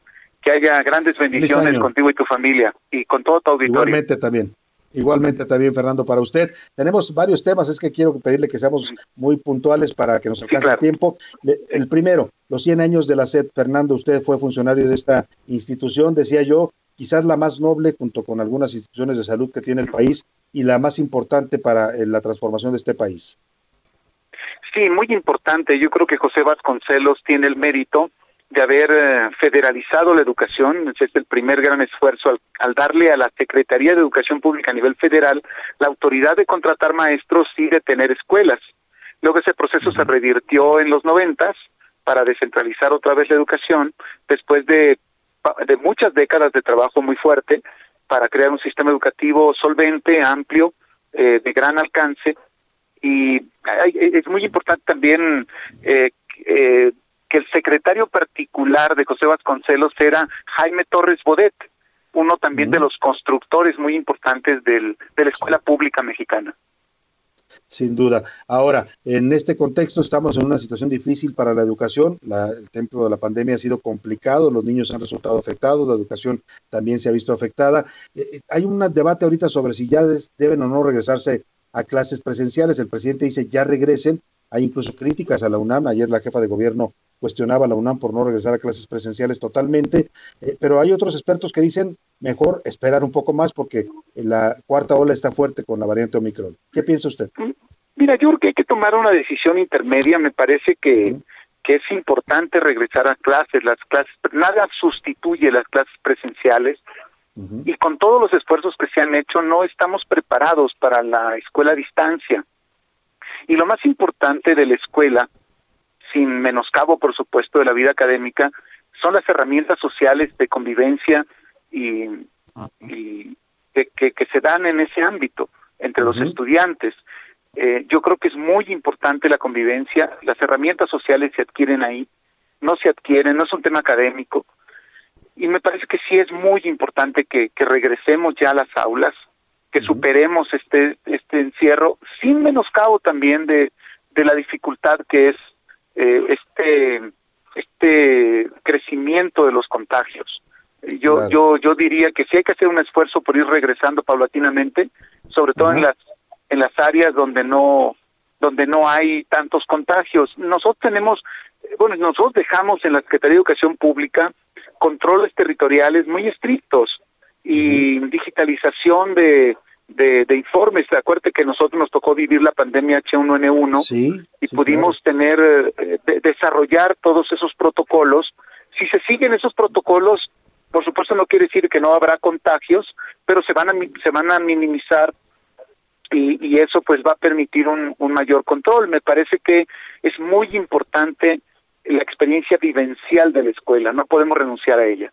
que haya grandes bendiciones contigo y tu familia y con todo tu auditorio. Igualmente también. Igualmente también, Fernando, para usted. Tenemos varios temas, es que quiero pedirle que seamos muy puntuales para que nos alcance el tiempo. El primero, los 100 años de la SED. Fernando, usted fue funcionario de esta institución, decía yo, quizás la más noble junto con algunas instituciones de salud que tiene el país y la más importante para eh, la transformación de este país. Sí, muy importante. Yo creo que José Vasconcelos tiene el mérito de haber eh, federalizado la educación. Es el primer gran esfuerzo al, darle a la Secretaría de Educación Pública a nivel federal la autoridad de contratar maestros y de tener escuelas. Luego ese proceso se revirtió en los noventas para descentralizar otra vez la educación, después de, de muchas décadas de trabajo muy fuerte para crear un sistema educativo solvente, amplio, eh, de gran alcance. Y es muy importante también eh, eh, que el secretario particular de José Vasconcelos era Jaime Torres Bodet, uno también de los constructores muy importantes del, de la escuela pública mexicana sin duda. Ahora, en este contexto estamos en una situación difícil para la educación. el tiempo de la pandemia ha sido complicado, los niños han resultado afectados, la educación también se ha visto afectada. Eh, eh, hay un debate ahorita sobre si ya deben o no regresarse a clases presenciales. El presidente dice ya regresen. Hay incluso críticas a la UNAM. Ayer la jefa de gobierno cuestionaba a la UNAM por no regresar a clases presenciales totalmente, eh, pero hay otros expertos que dicen mejor esperar un poco más porque la cuarta ola está fuerte con la variante Omicron. ¿Qué piensa usted? Mira, yo creo que hay que tomar una decisión intermedia. Me parece que, que es importante regresar a clases. Las clases, nada sustituye las clases presenciales. Y con todos los esfuerzos que se han hecho, no estamos preparados para la escuela a distancia. Y lo más importante de la escuela sin menoscabo, por supuesto, de la vida académica, son las herramientas sociales de convivencia y, que, que, se dan en ese ámbito entre los estudiantes. Eh, yo creo que es muy importante la convivencia, las herramientas sociales se adquieren ahí, no se adquieren, no es un tema académico, y me parece que sí es muy importante que, que regresemos ya a las aulas, que superemos este este encierro sin menoscabo también de, de la dificultad que es eh, este este crecimiento de los contagios. Yo yo yo diría que sí hay que hacer un esfuerzo por ir regresando paulatinamente, sobre todo en las en las áreas donde no donde no hay tantos contagios. Nosotros tenemos bueno, nosotros dejamos en la Secretaría de Educación Pública controles territoriales muy estrictos y digitalización de de, de informes. Acuérdate que nosotros nos tocó vivir la pandemia H1N1 y pudimos tener, eh, desarrollar todos esos protocolos. Si se siguen esos protocolos, por supuesto no quiere decir que no habrá contagios, pero se van a, se van a minimizar y, y eso pues va a permitir un, un mayor control. Me parece que es muy importante la experiencia vivencial de la escuela, no podemos renunciar a ella.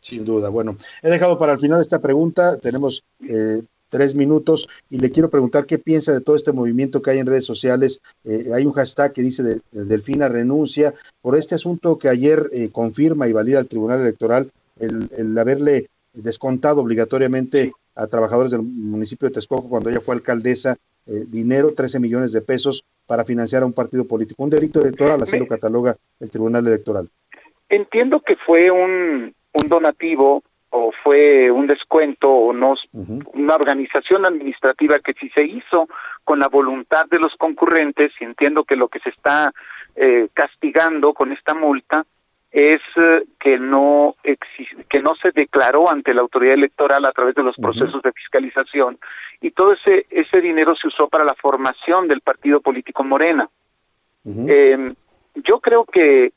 Sin duda. Bueno, he dejado para el final esta pregunta. Tenemos eh, tres minutos y le quiero preguntar qué piensa de todo este movimiento que hay en redes sociales. Eh, hay un hashtag que dice de, Delfina renuncia por este asunto que ayer eh, confirma y valida el Tribunal Electoral el, haberle descontado obligatoriamente a trabajadores del municipio de Texcoco cuando ella fue alcaldesa eh, dinero, 13 millones de pesos para financiar a un partido político. Un delito electoral, así lo cataloga el Tribunal Electoral. Entiendo que fue un, un donativo o fue un descuento o no una organización administrativa que si se hizo con la voluntad de los concurrentes y entiendo que lo que se está eh, castigando con esta multa es eh, que no que no se declaró ante la autoridad electoral a través de los procesos de fiscalización y todo ese ese dinero se usó para la formación del partido político Morena em, yo creo que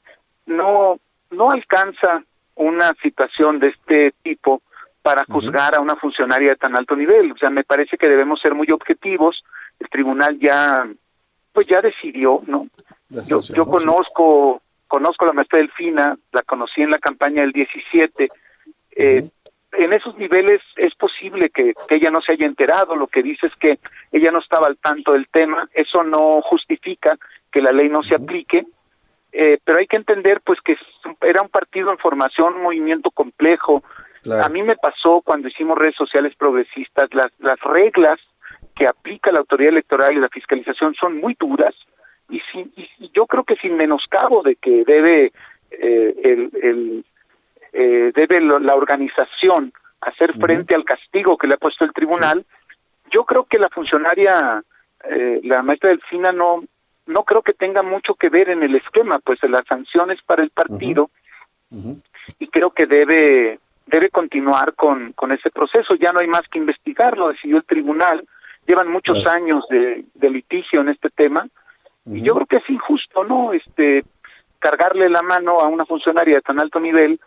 no no alcanza una situación de este tipo para juzgar a una funcionaria de tan alto nivel. O sea, me parece que debemos ser muy objetivos. El tribunal ya, pues ya decidió, ¿no? Yo, yo conozco, conozco a la maestra Delfina, la conocí en la campaña del 17. Eh, en esos niveles es posible que, que, ella no se haya enterado. Lo que dice es que ella no estaba al tanto del tema. Eso no justifica que la ley no se aplique eh, pero hay que entender pues que era un partido en formación, un movimiento complejo. A mí me pasó cuando hicimos redes sociales progresistas, las, las reglas que aplica la autoridad electoral y la fiscalización son muy duras y, sin, y yo creo que sin menoscabo de que debe eh, el, el eh, debe la organización hacer frente al castigo que le ha puesto el tribunal, yo creo que la funcionaria, eh, la maestra Delfina no no creo que tenga mucho que ver en el esquema, pues las sanciones para el partido y creo que debe debe continuar con, con ese proceso. Ya no hay más que investigar, lo decidió el tribunal. Llevan muchos años de, litigio en este tema Y yo creo que es injusto, ¿no? Este, cargarle la mano a una funcionaria de tan alto nivel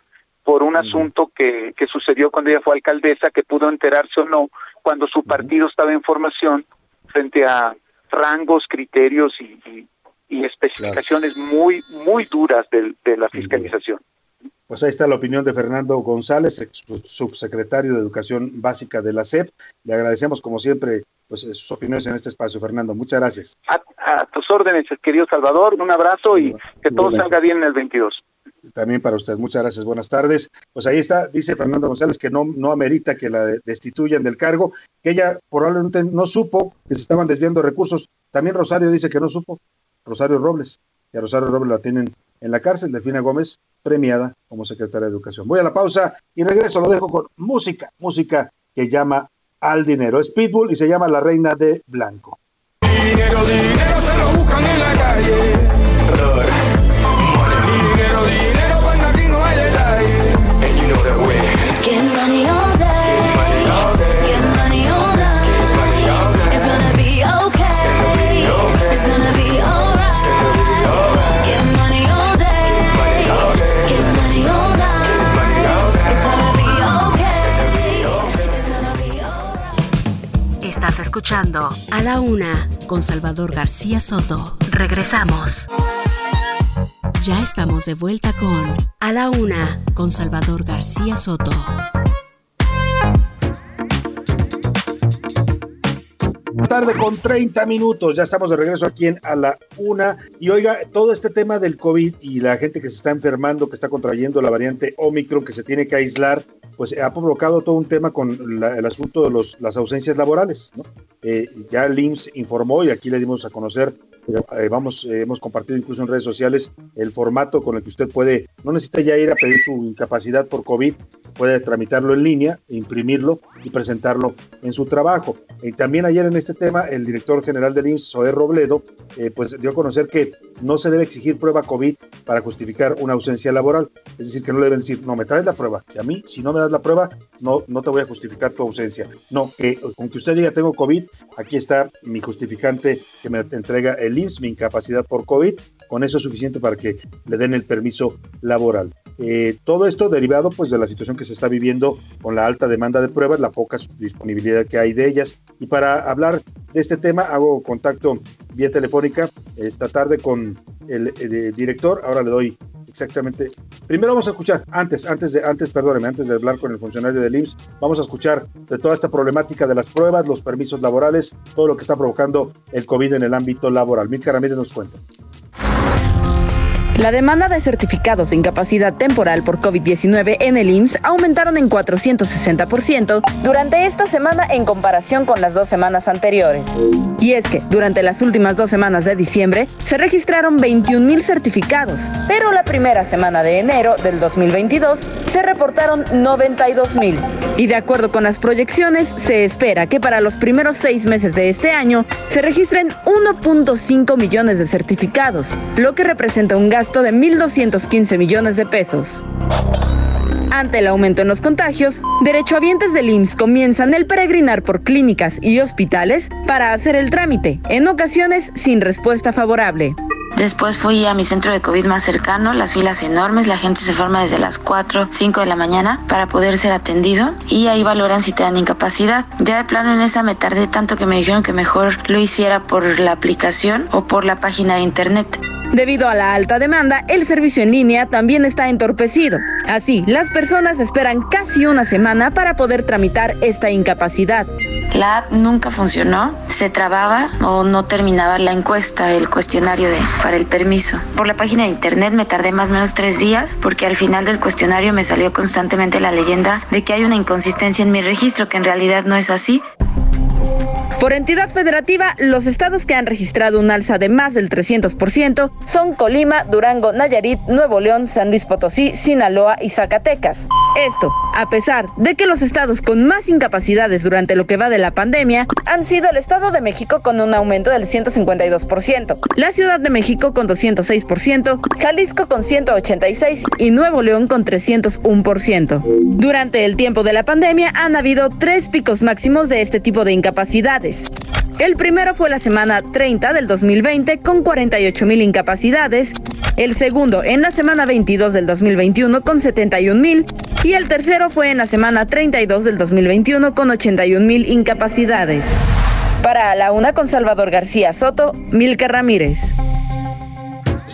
por un asunto que, que sucedió cuando ella fue alcaldesa, que pudo enterarse o no, cuando su partido estaba en formación frente a rangos, criterios y, y, especificaciones muy, muy duras de, de la fiscalización. Pues ahí está la opinión de Fernando González, subsecretario de Educación Básica de la SEP. Le agradecemos, como siempre, pues, sus opiniones en este espacio, Fernando. Muchas gracias. A, tus órdenes, querido Salvador. Un abrazo y que todo salga bien en el 22. También para usted. Muchas gracias. Buenas tardes. Pues ahí está, dice Fernando González que no, no amerita que la destituyan del cargo, que ella probablemente no supo que se estaban desviando recursos. También Rosario dice que no supo. Rosario Robles. Y a Rosario Robles la tienen en la cárcel. Delfina Gómez, premiada como secretaria de Educación. Voy a la pausa y regreso. Lo dejo con música, música que llama al dinero. Es Pitbull y se llama La Reina de Blanco. Dinero, dinero se lo buscan en la calle. Escuchando A la Una con Salvador García Soto. Regresamos. Ya estamos de vuelta con A la Una con Salvador García Soto. tarde con 30 minutos. Ya estamos de regreso aquí en a la una. Y oiga, todo este tema del COVID y la gente que se está enfermando, que está contrayendo la variante Omicron, que se tiene que aislar, pues ha provocado todo un tema con el asunto de los, las ausencias laborales. ¿no? Eh, ya el IMSS informó y aquí le dimos a conocer eh, vamos, eh, hemos compartido incluso en redes sociales el formato con el que usted puede, no necesita ya ir a pedir su incapacidad por COVID, puede tramitarlo en línea, imprimirlo y presentarlo en su trabajo. Y también ayer en este tema, el director general del IMSS, Zoé Robledo, eh, pues dio a conocer que no se debe exigir prueba COVID para justificar una ausencia laboral. Es decir, que no le deben decir, no, me traes la prueba. Si a mí, si no me das la prueba, no, no te voy a justificar tu ausencia. No, que con que usted diga tengo COVID, aquí está mi justificante que me entrega el IMSS, mi incapacidad por COVID, con eso es suficiente para que le den el permiso laboral. Eh, todo esto derivado pues de la situación que se está viviendo con la alta demanda de pruebas, la poca disponibilidad que hay de ellas. Y para hablar de este tema hago contacto vía telefónica esta tarde con el, director. Ahora le doy exactamente. Primero vamos a escuchar, antes, antes de, antes, perdóneme, antes de hablar con el funcionario del IMSS, vamos a escuchar de toda esta problemática de las pruebas, los permisos laborales, todo lo que está provocando el COVID en el ámbito laboral. Milka Ramírez nos cuenta. La demanda de certificados de incapacidad temporal por COVID-19 en el IMSS aumentaron en 460% durante esta semana en comparación con las dos semanas anteriores. Y es que durante las últimas dos semanas de diciembre se registraron 21 mil certificados, pero la primera semana de enero del 2022 se reportaron 92 mil. Y de acuerdo con las proyecciones, se espera que para los primeros seis meses de este año se registren 1.5 millones de certificados, lo que representa un gasto de 1.215 millones de pesos. Ante el aumento en los contagios, derechohabientes del IMSS comienzan el peregrinar por clínicas y hospitales para hacer el trámite, en ocasiones sin respuesta favorable. Después fui a mi centro de COVID más cercano, las filas enormes, la gente se forma desde las 4, 5 de la mañana para poder ser atendido y ahí valoran si te dan incapacidad. Ya de plano en esa me tardé tanto que me dijeron que mejor lo hiciera por la aplicación o por la página de internet. Debido a la alta demanda, el servicio en línea también está entorpecido. Así, las personas esperan casi una semana para poder tramitar esta incapacidad. La app nunca funcionó, se trababa o no terminaba la encuesta, el cuestionario de, el permiso. Por la página de internet me tardé más o menos tres días porque al final del cuestionario me salió constantemente la leyenda de que hay una inconsistencia en mi registro, que en realidad no es así. Por entidad federativa, los estados que han registrado un alza de más del 300% son Colima, Durango, Nayarit, Nuevo León, San Luis Potosí, Sinaloa y Zacatecas. Esto, a pesar de que los estados con más incapacidades durante lo que va de la pandemia han sido el Estado de México con un aumento del 152%, la Ciudad de México con 206%, Jalisco con 186% y Nuevo León con 301%. Durante el tiempo de la pandemia han habido tres picos máximos de este tipo de incapacidades El primero fue la semana 30 del 2020 con 48 mil incapacidades, el segundo en la semana 22 del 2021 con 71 mil y el tercero fue en la semana 32 del 2021 con 81 mil incapacidades. Para la una con Salvador García Soto, Milka Ramírez.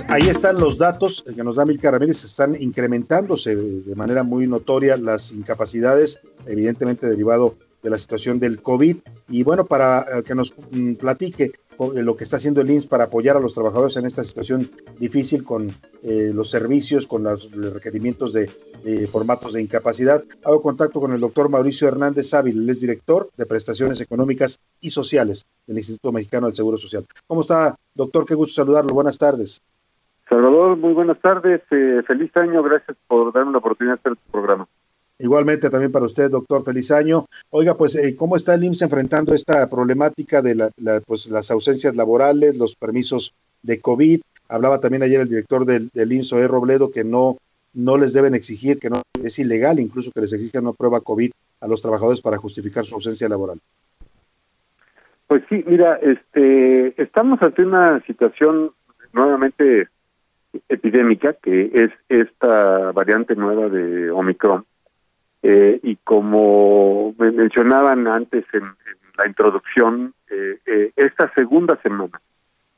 Ahí están los datos que nos da Milka Ramírez, están incrementándose de manera muy notoria las incapacidades, evidentemente derivado de la situación del COVID. Y bueno, para eh, que nos mm, platique lo que está haciendo el INSS para apoyar a los trabajadores en esta situación difícil con eh, los servicios, con los, requerimientos de, formatos de incapacidad. Hago contacto con el doctor Mauricio Hernández Ávila, él es director de prestaciones económicas y sociales del Instituto Mexicano del Seguro Social. ¿Cómo está, doctor? Qué gusto saludarlo. Buenas tardes. Salvador, muy buenas tardes. Eh, feliz año. Gracias por darme la oportunidad de hacer este programa. Igualmente también para usted, doctor, feliz año. Oiga, pues, eh, ¿cómo está el IMSS enfrentando esta problemática de la, pues, las ausencias laborales, los permisos de COVID? Hablaba también ayer el director del, del IMSS, E. Robledo, que no, no les deben exigir, que no es ilegal incluso que les exijan una prueba COVID a los trabajadores para justificar su ausencia laboral. Pues sí, mira, este, estamos ante una situación nuevamente epidémica, que es esta variante nueva de Omicron eh, y como me mencionaban antes en, la introducción, eh, eh, esta segunda semana,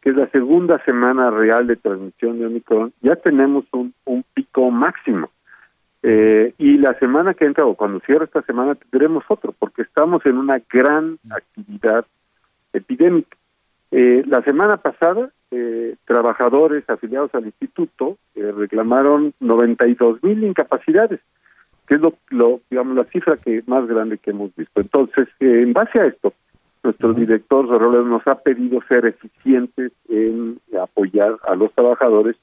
que es la segunda semana real de transmisión de Omicron, ya tenemos un, un pico máximo. y la semana que entra, o cuando cierre esta semana, tendremos otro, porque estamos en una gran actividad epidémica. la semana pasada, trabajadores afiliados al instituto reclamaron 92 mil incapacidades que es lo, digamos la cifra que más grande que hemos visto. Entonces, eh, en base a esto, nuestro director Robles nos ha pedido ser eficientes en apoyar a los trabajadores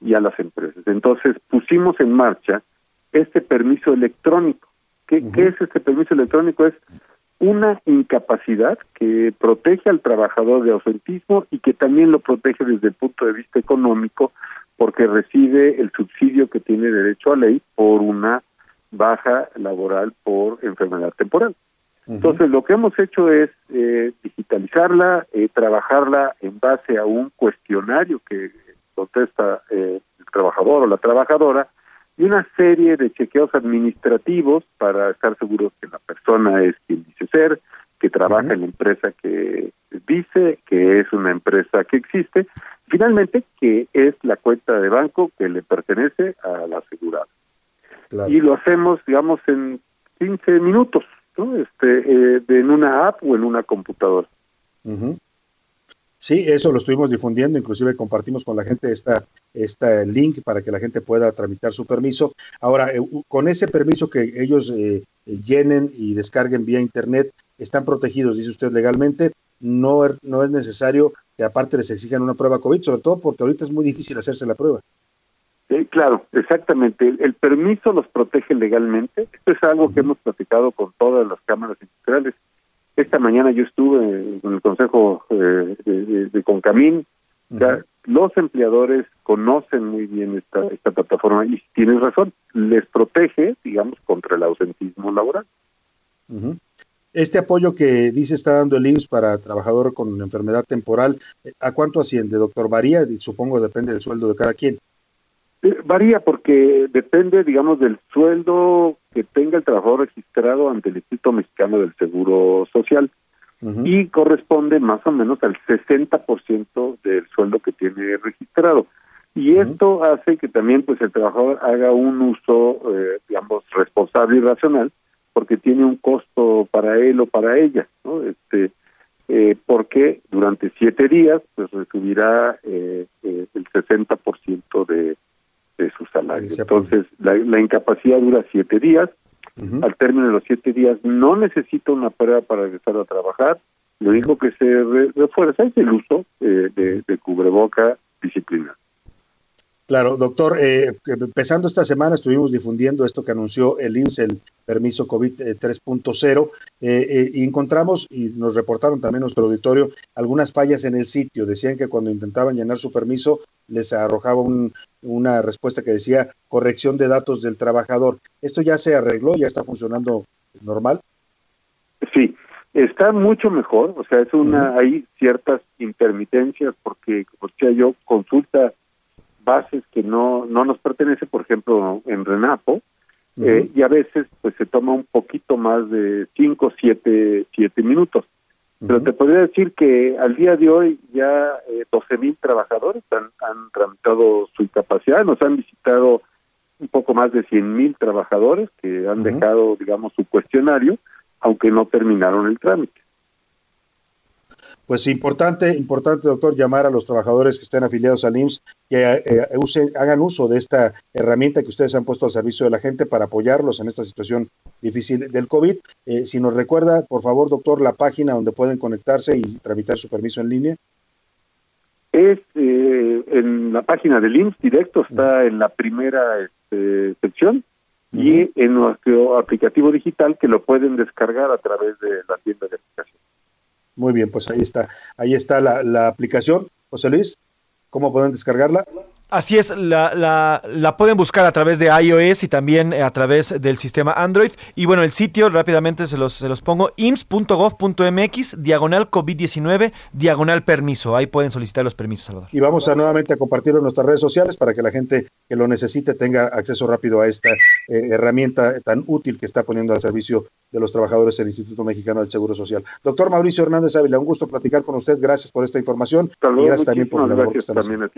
y a las empresas. Entonces, pusimos en marcha este permiso electrónico. ¿Qué, ¿Qué es este permiso electrónico? Es una incapacidad que protege al trabajador de ausentismo y que también lo protege desde el punto de vista económico porque recibe el subsidio que tiene derecho a ley por una baja laboral por enfermedad temporal. Entonces, lo que hemos hecho es eh, digitalizarla, eh, trabajarla en base a un cuestionario que contesta eh, el trabajador o la trabajadora y una serie de chequeos administrativos para estar seguros que la persona es quien dice ser, que trabaja en la empresa que dice, que es una empresa que existe, finalmente que es la cuenta de banco que le pertenece a la asegurada y lo hacemos, digamos, en 15 minutos, ¿no? Este, eh, en una app o en una computadora. Sí, eso lo estuvimos difundiendo, inclusive compartimos con la gente esta, esta link para que la gente pueda tramitar su permiso. Ahora, eh, con ese permiso que ellos eh, llenen y descarguen vía internet, están protegidos, dice usted legalmente. No, no es necesario que aparte les exijan una prueba COVID, sobre todo porque ahorita es muy difícil hacerse la prueba. Sí, claro, exactamente. El, permiso los protege legalmente. Esto es algo que hemos platicado con todas las cámaras industriales. Esta mañana yo estuve en el consejo eh, de, Concamín. los empleadores conocen muy bien esta, esta plataforma y tienes razón, les protege, digamos, contra el ausentismo laboral. Este apoyo que dice está dando el IMSS para trabajador con enfermedad temporal, ¿a cuánto asciende, doctor? Varía, supongo depende del sueldo de cada quien. Eh, varía porque depende, digamos, del sueldo que tenga el trabajador registrado ante el Instituto Mexicano del Seguro Social y corresponde más o menos al 60% del sueldo que tiene registrado. Y esto hace que también pues el trabajador haga un uso, eh, digamos, responsable y racional, porque tiene un costo para él o para ella, ¿no? Este, eh, porque durante siete días pues recibirá eh, el 60% de, de su salario. Entonces, la, incapacidad dura siete días. Al término de los siete días no necesita una prueba para regresar a trabajar. Lo único que se refuerza es el uso eh, de, de cubreboca disciplinario. Claro, doctor, eh, empezando esta semana estuvimos difundiendo esto que anunció el IMSS, el permiso COVID 3.0, eh, eh, y encontramos, y nos reportaron también nuestro auditorio, algunas fallas en el sitio. Decían que cuando intentaban llenar su permiso les arrojaba una respuesta que decía corrección de datos del trabajador. ¿Esto ya se arregló? ¿Ya está funcionando normal? Sí, Está mucho mejor, o sea, es una, hay ciertas intermitencias porque, como decía yo, consulta bases que no, no nos pertenece, por ejemplo, en Renapo, eh, y a veces pues se toma un poquito más de 5, 7 siete minutos. Pero te podría decir que al día de hoy ya eh, 12 mil trabajadores han, han tramitado su incapacidad, nos han visitado un poco más de 100 mil trabajadores que han dejado, digamos, su cuestionario, aunque no terminaron el trámite. Pues importante, importante, doctor, llamar a los trabajadores que estén afiliados al IMSS que eh, usen, hagan uso de esta herramienta que ustedes han puesto al servicio de la gente para apoyarlos en esta situación difícil del COVID. Eh, si nos recuerda, por favor, doctor, la página donde pueden conectarse y tramitar su permiso en línea. Es eh, en la página del IMSS directo, está en la primera este, sección y en nuestro aplicativo digital que lo pueden descargar a través de la tienda de aplicación. Muy bien, pues ahí está, ahí está la, la aplicación. José Luis, ¿cómo pueden descargarla? Así es, la, la, la, pueden buscar a través de iOS y también a través del sistema Android. Y bueno, el sitio rápidamente se los, se los pongo, ims.gov.mx, diagonal COVID-19, diagonal permiso. Ahí pueden solicitar los permisos, Salvador. Y vamos a nuevamente a compartirlo en nuestras redes sociales para que la gente que lo necesite tenga acceso rápido a esta eh, herramienta tan útil que está poniendo al servicio de los trabajadores del Instituto Mexicano del Seguro Social. Doctor Mauricio Hernández Ávila, un gusto platicar con usted. Gracias por esta información. y gracias también por la labor que están haciendo.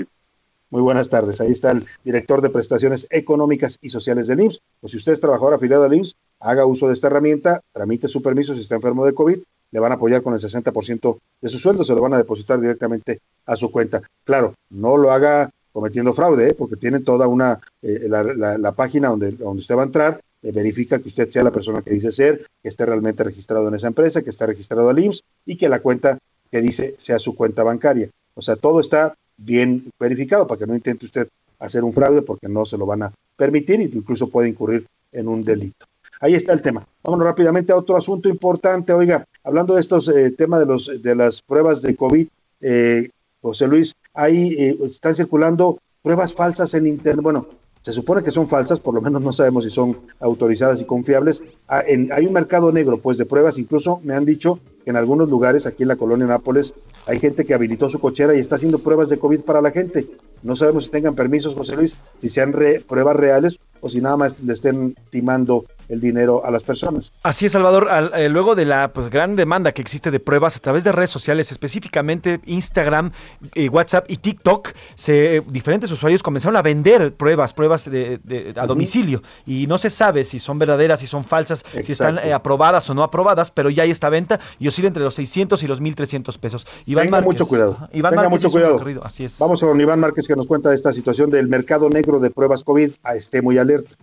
Muy buenas tardes. Ahí está el director de prestaciones económicas y sociales del IMSS. Pues si usted es trabajador afiliado al IMSS, haga uso de esta herramienta, tramite su permiso si está enfermo de COVID, le van a apoyar con el 60% de su sueldo, se lo van a depositar directamente a su cuenta. Claro, no lo haga cometiendo fraude, ¿eh? porque tiene toda una, eh, la, la, página donde, donde usted va a entrar, eh, verifica que usted sea la persona que dice ser, que esté realmente registrado en esa empresa, que esté registrado al IMSS y que la cuenta que dice sea su cuenta bancaria. O sea, todo está bien verificado para que no intente usted hacer un fraude porque no se lo van a permitir e incluso puede incurrir en un delito. Ahí está el tema. Vámonos rápidamente a otro asunto importante. Oiga, hablando de estos eh, temas de los de las pruebas de COVID, eh, José Luis, ahí eh, están circulando pruebas falsas en internet. Bueno, se supone que son falsas, por lo menos no sabemos si son autorizadas y confiables. Ah, hay un mercado negro, pues, de pruebas. Incluso me han dicho que en algunos lugares, aquí en la colonia Nápoles, hay gente que habilitó su cochera y está haciendo pruebas de COVID para la gente. No sabemos si tengan permisos, José Luis, si sean re, pruebas reales o si nada más le estén timando el dinero a las personas. Así es, Salvador. Al, eh, luego de la pues, gran demanda que existe de pruebas a través de redes sociales, específicamente Instagram, eh, WhatsApp y TikTok, se, diferentes usuarios comenzaron a vender pruebas, pruebas de, de, a domicilio. Y no se sabe si son verdaderas, si son falsas, Exacto. si están eh, aprobadas o no aprobadas, pero ya hay esta venta y oscila entre los 600 y los 1.300 pesos. Iván Tenga Márquez, mucho cuidado. Iván Tenga Márquez mucho cuidado. Así es. Vamos a don Iván Márquez que nos cuenta de esta situación del mercado negro de pruebas COVID. A esté muy alerta.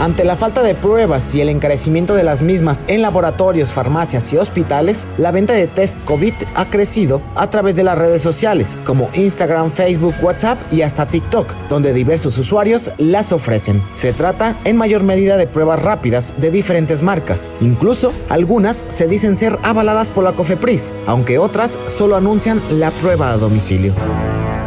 Ante la falta de pruebas y el encarecimiento de las mismas en laboratorios, farmacias y hospitales, la venta de test COVID ha crecido a través de las redes sociales como Instagram, Facebook, WhatsApp y hasta TikTok, donde diversos usuarios las ofrecen. Se trata en mayor medida de pruebas rápidas de diferentes marcas. Incluso algunas se dicen ser avaladas por la COFEPRIS, aunque otras solo anuncian la prueba a domicilio.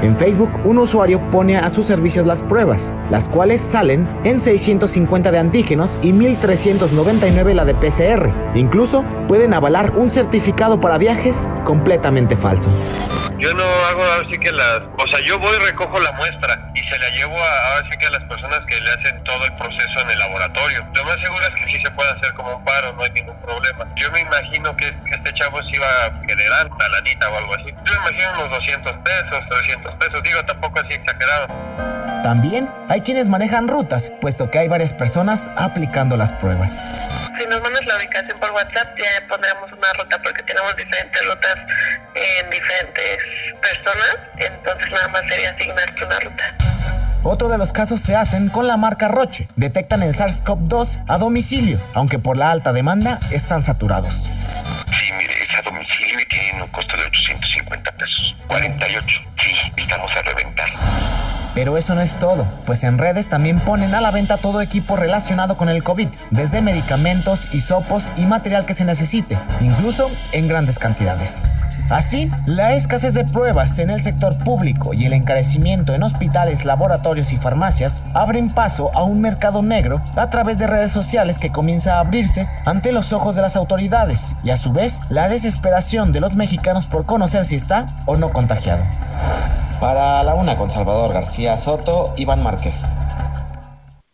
En Facebook, un usuario pone a sus servicios las pruebas, las cuales salen en 650 de antígenos y 1399 la de PCR. Incluso pueden avalar un certificado para viajes completamente falso. Yo no hago así que las, o sea, yo voy y recojo la muestra y se la llevo a así que a las personas que le hacen todo el proceso en el laboratorio. Lo más seguro es que sí se puede hacer como un paro, no hay ningún problema. Yo me imagino que este chavo se iba a generar una lanita o algo así. Yo me imagino unos 200 pesos, 300 pesos, digo tampoco así exagerado. También hay quienes manejan rutas, puesto que hay varias personas aplicando las pruebas. Si nos mandas la ubicación por WhatsApp, ya pondremos una ruta porque tenemos diferentes rutas en diferentes personas, entonces nada más sería asignarte una ruta. Otro de los casos se hacen con la marca Roche. Detectan el SARS-CoV-2 a domicilio, aunque por la alta demanda están saturados. Sí, mire, es a domicilio y tiene un costo de 850 pesos. 48. Sí, a reventar. Pero eso no es todo, pues en redes también ponen a la venta todo equipo relacionado con el COVID, desde medicamentos, hisopos y material que se necesite, incluso en grandes cantidades. Así, la escasez de pruebas en el sector público y el encarecimiento en hospitales, laboratorios y farmacias abren paso a un mercado negro a través de redes sociales que comienza a abrirse ante los ojos de las autoridades y a su vez la desesperación de los mexicanos por conocer si está o no contagiado. Para la una con Salvador García Soto, Iván Márquez.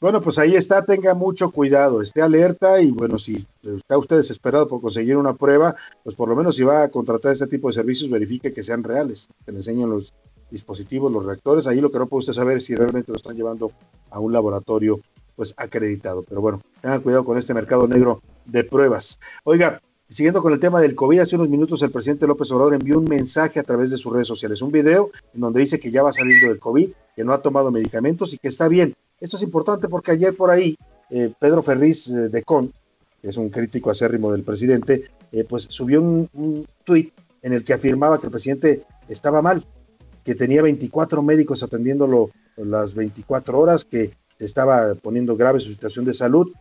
Bueno, pues ahí está, tenga mucho cuidado, esté alerta y bueno, si está usted desesperado por conseguir una prueba, pues por lo menos si va a contratar este tipo de servicios, verifique que sean reales, que le enseñen los dispositivos, los reactores, ahí lo que no puede usted saber es si realmente lo están llevando a un laboratorio pues acreditado. Pero bueno, tengan cuidado con este mercado negro de pruebas. Oiga, Siguiendo con el tema del COVID, hace unos minutos el presidente López Obrador envió un mensaje a través de sus redes sociales, un video en donde dice que ya va saliendo del COVID, que no ha tomado medicamentos y que está bien. Esto es importante porque ayer por ahí eh, Pedro Ferriz eh, de Con, que es un crítico acérrimo del presidente, eh, pues subió un, un tuit en el que afirmaba que el presidente estaba mal, que tenía 24 médicos atendiéndolo las 24 horas, que estaba poniendo grave su situación de salud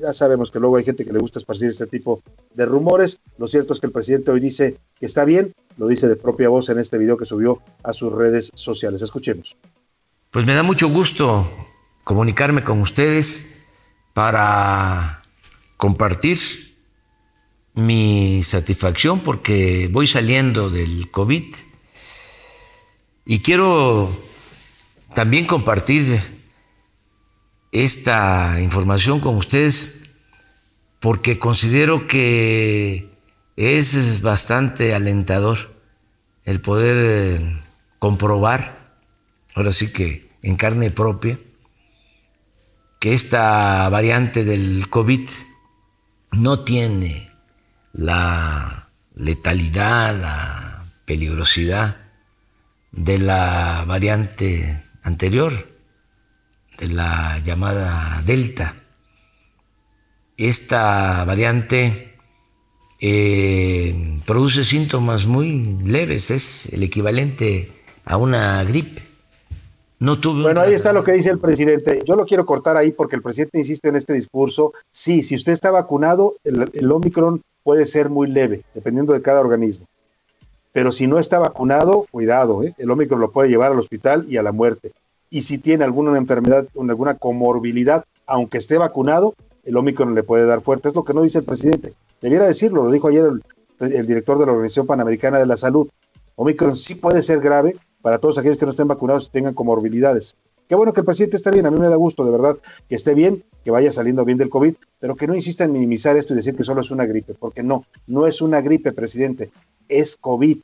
ya sabemos que luego hay gente que le gusta esparcir este tipo de rumores. Lo cierto es que el presidente hoy dice que está bien, lo dice de propia voz en este video que subió a sus redes sociales. Escuchemos. Pues me da mucho gusto comunicarme con ustedes para compartir mi satisfacción porque voy saliendo del COVID. Y quiero también compartir esta información con ustedes porque considero que es bastante alentador el poder eh, comprobar, ahora sí que en carne propia, que esta variante del COVID no tiene la letalidad, la peligrosidad de la variante anterior de la llamada Delta. Esta variante eh, produce síntomas muy leves, es el equivalente a una gripe. No tuve bueno, ahí está lo que dice el presidente. Yo lo quiero cortar ahí porque el presidente insiste en este discurso. Sí, si usted está vacunado, el, Omicron puede ser muy leve, dependiendo de cada organismo. Pero si no está vacunado, cuidado, ¿eh? el Omicron lo puede llevar al hospital y a la muerte y si tiene alguna enfermedad, alguna comorbilidad, aunque esté vacunado, el Omicron le puede dar fuerte. Es lo que no dice el presidente. Debiera decirlo, lo dijo ayer el, director de la Organización Panamericana de la Salud. Omicron sí puede ser grave para todos aquellos que no estén vacunados y tengan comorbilidades. Qué bueno que el presidente esté bien, a mí me da gusto, de verdad, que esté bien, que vaya saliendo bien del COVID, pero que no insista en minimizar esto y decir que solo es una gripe, porque no, no es una gripe, presidente, es COVID.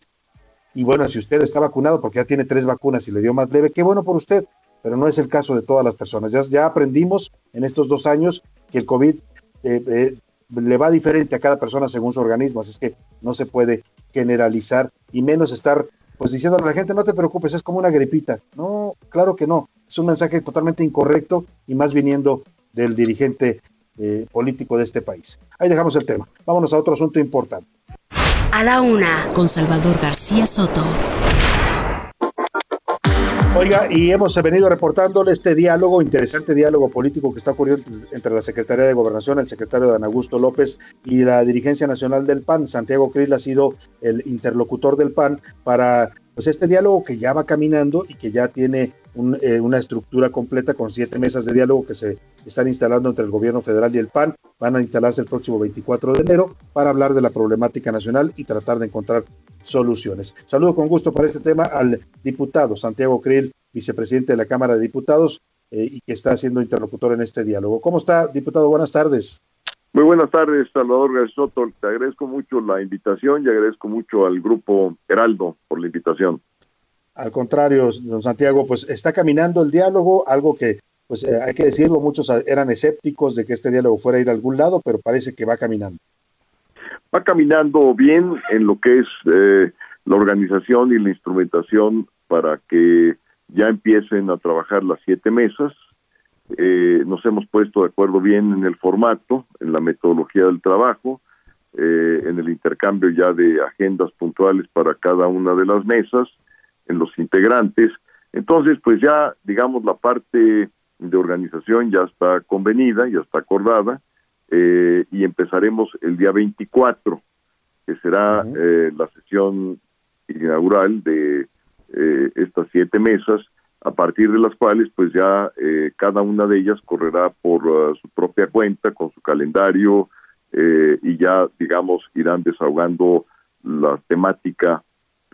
Y bueno, si usted está vacunado porque ya tiene tres vacunas y le dio más leve, qué bueno por usted, pero no es el caso de todas las personas. Ya, ya aprendimos en estos dos años que el COVID eh, eh, le va diferente a cada persona según su organismo, así es que no se puede generalizar y menos estar pues diciendo a la gente no te preocupes, es como una gripita. No, claro que no, es un mensaje totalmente incorrecto y más viniendo del dirigente eh, político de este país. Ahí dejamos el tema. Vámonos a otro asunto importante. A la una, con Salvador García Soto. Oiga, y hemos venido reportándole este diálogo, interesante diálogo político que está ocurriendo entre la Secretaría de Gobernación, el secretario Dan Augusto López y la dirigencia nacional del PAN. Santiago Krill ha sido el interlocutor del PAN para pues este diálogo que ya va caminando y que ya tiene eh, una estructura completa con siete mesas de diálogo que se están instalando entre el gobierno federal y el PAN. Van a instalarse el próximo 24 de enero para hablar de la problemática nacional y tratar de encontrar soluciones. Saludo con gusto para este tema al diputado Santiago Krill, vicepresidente de la Cámara de Diputados eh, y que está siendo interlocutor en este diálogo. ¿Cómo está, diputado? Buenas tardes. Muy buenas tardes, Salvador Garzoto. Te agradezco mucho la invitación y agradezco mucho al grupo Heraldo por la invitación. Al contrario, don Santiago, pues está caminando el diálogo, algo que, pues eh, hay que decirlo, muchos eran escépticos de que este diálogo fuera a ir a algún lado, pero parece que va caminando. Va caminando bien en lo que es eh, la organización y la instrumentación para que ya empiecen a trabajar las siete mesas eh, nos hemos puesto de acuerdo bien en el formato, en la metodología del trabajo, eh, en el intercambio ya de agendas puntuales para cada una de las mesas, en los integrantes. Entonces, pues ya, digamos, la parte de organización ya está convenida, ya está acordada, eh, y empezaremos el día 24 que será la sesión inaugural de estas siete mesas, a partir de las cuales pues ya cada una de ellas correrá por su propia cuenta, con su calendario, y ya, digamos, irán desahogando la temática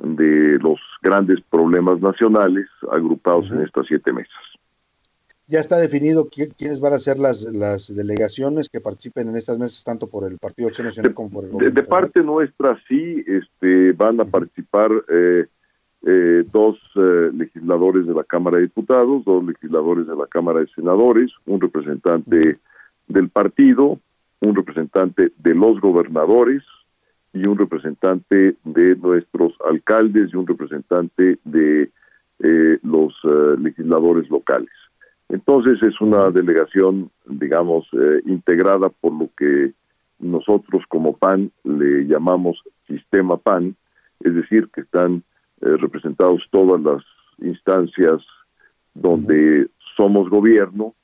de los grandes problemas nacionales agrupados en estas siete mesas. Ya está definido quiénes van a ser las, las delegaciones que participen en estas mesas, tanto por el Partido Acción Nacional como por el gobierno. De, parte nuestra, sí, este, van a participar eh, eh, dos eh, legisladores de la Cámara de Diputados, dos legisladores de la Cámara de Senadores, un representante del partido, un representante de los gobernadores, y un representante de nuestros alcaldes y un representante de eh, los eh, legisladores locales. Entonces es una delegación, digamos, eh, integrada por lo que nosotros como PAN le llamamos sistema PAN, es decir, que están representados todas las instancias donde somos gobierno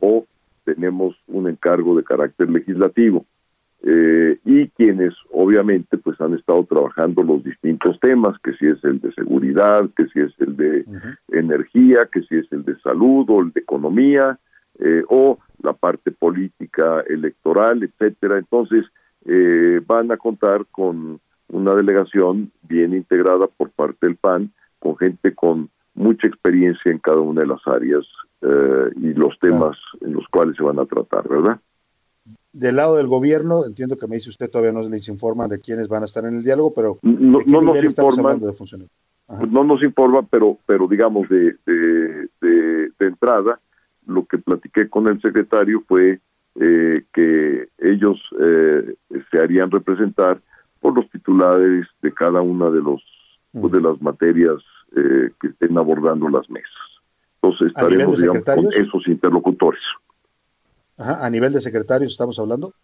o tenemos un encargo de carácter legislativo. Eh, y quienes obviamente pues han estado trabajando los distintos temas, que si es el de seguridad, que si es el de energía, que si es el de salud o el de economía, eh, o la parte política electoral, etcétera. Entonces eh, van a contar con una delegación bien integrada por parte del PAN, con gente con mucha experiencia en cada una de las áreas y los temas en los cuales se van a tratar, ¿verdad? Del lado del gobierno, entiendo que me dice usted todavía no les informa de quiénes van a estar en el diálogo, pero no, no nos informa, no nos informa, pero pero digamos de, de, de, entrada lo que platiqué con el secretario fue eh, que ellos eh, se harían representar por los titulares de cada una de los pues, de las materias eh, que estén abordando las mesas. Entonces estaremos digamos, con esos interlocutores. ¿A nivel de secretarios estamos hablando?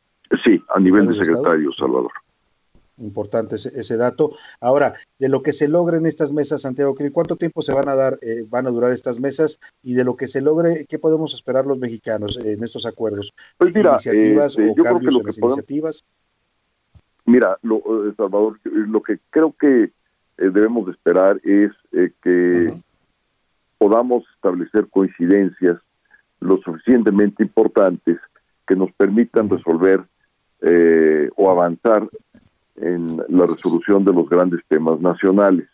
Sí, a nivel de secretarios, Salvador. Importante ese, dato. Ahora, de lo que se logra en estas mesas, Santiago, ¿cuánto tiempo se van a dar, eh, van a durar estas mesas? Y de lo que se logre, ¿qué podemos esperar los mexicanos en estos acuerdos? Pues mira, ¿Iniciativas este, o cambios en las iniciativas? Mira, lo, eh, Salvador, lo que creo que eh, debemos esperar es que podamos establecer coincidencias lo suficientemente importantes que nos permitan resolver eh, o avanzar en la resolución de los grandes temas nacionales.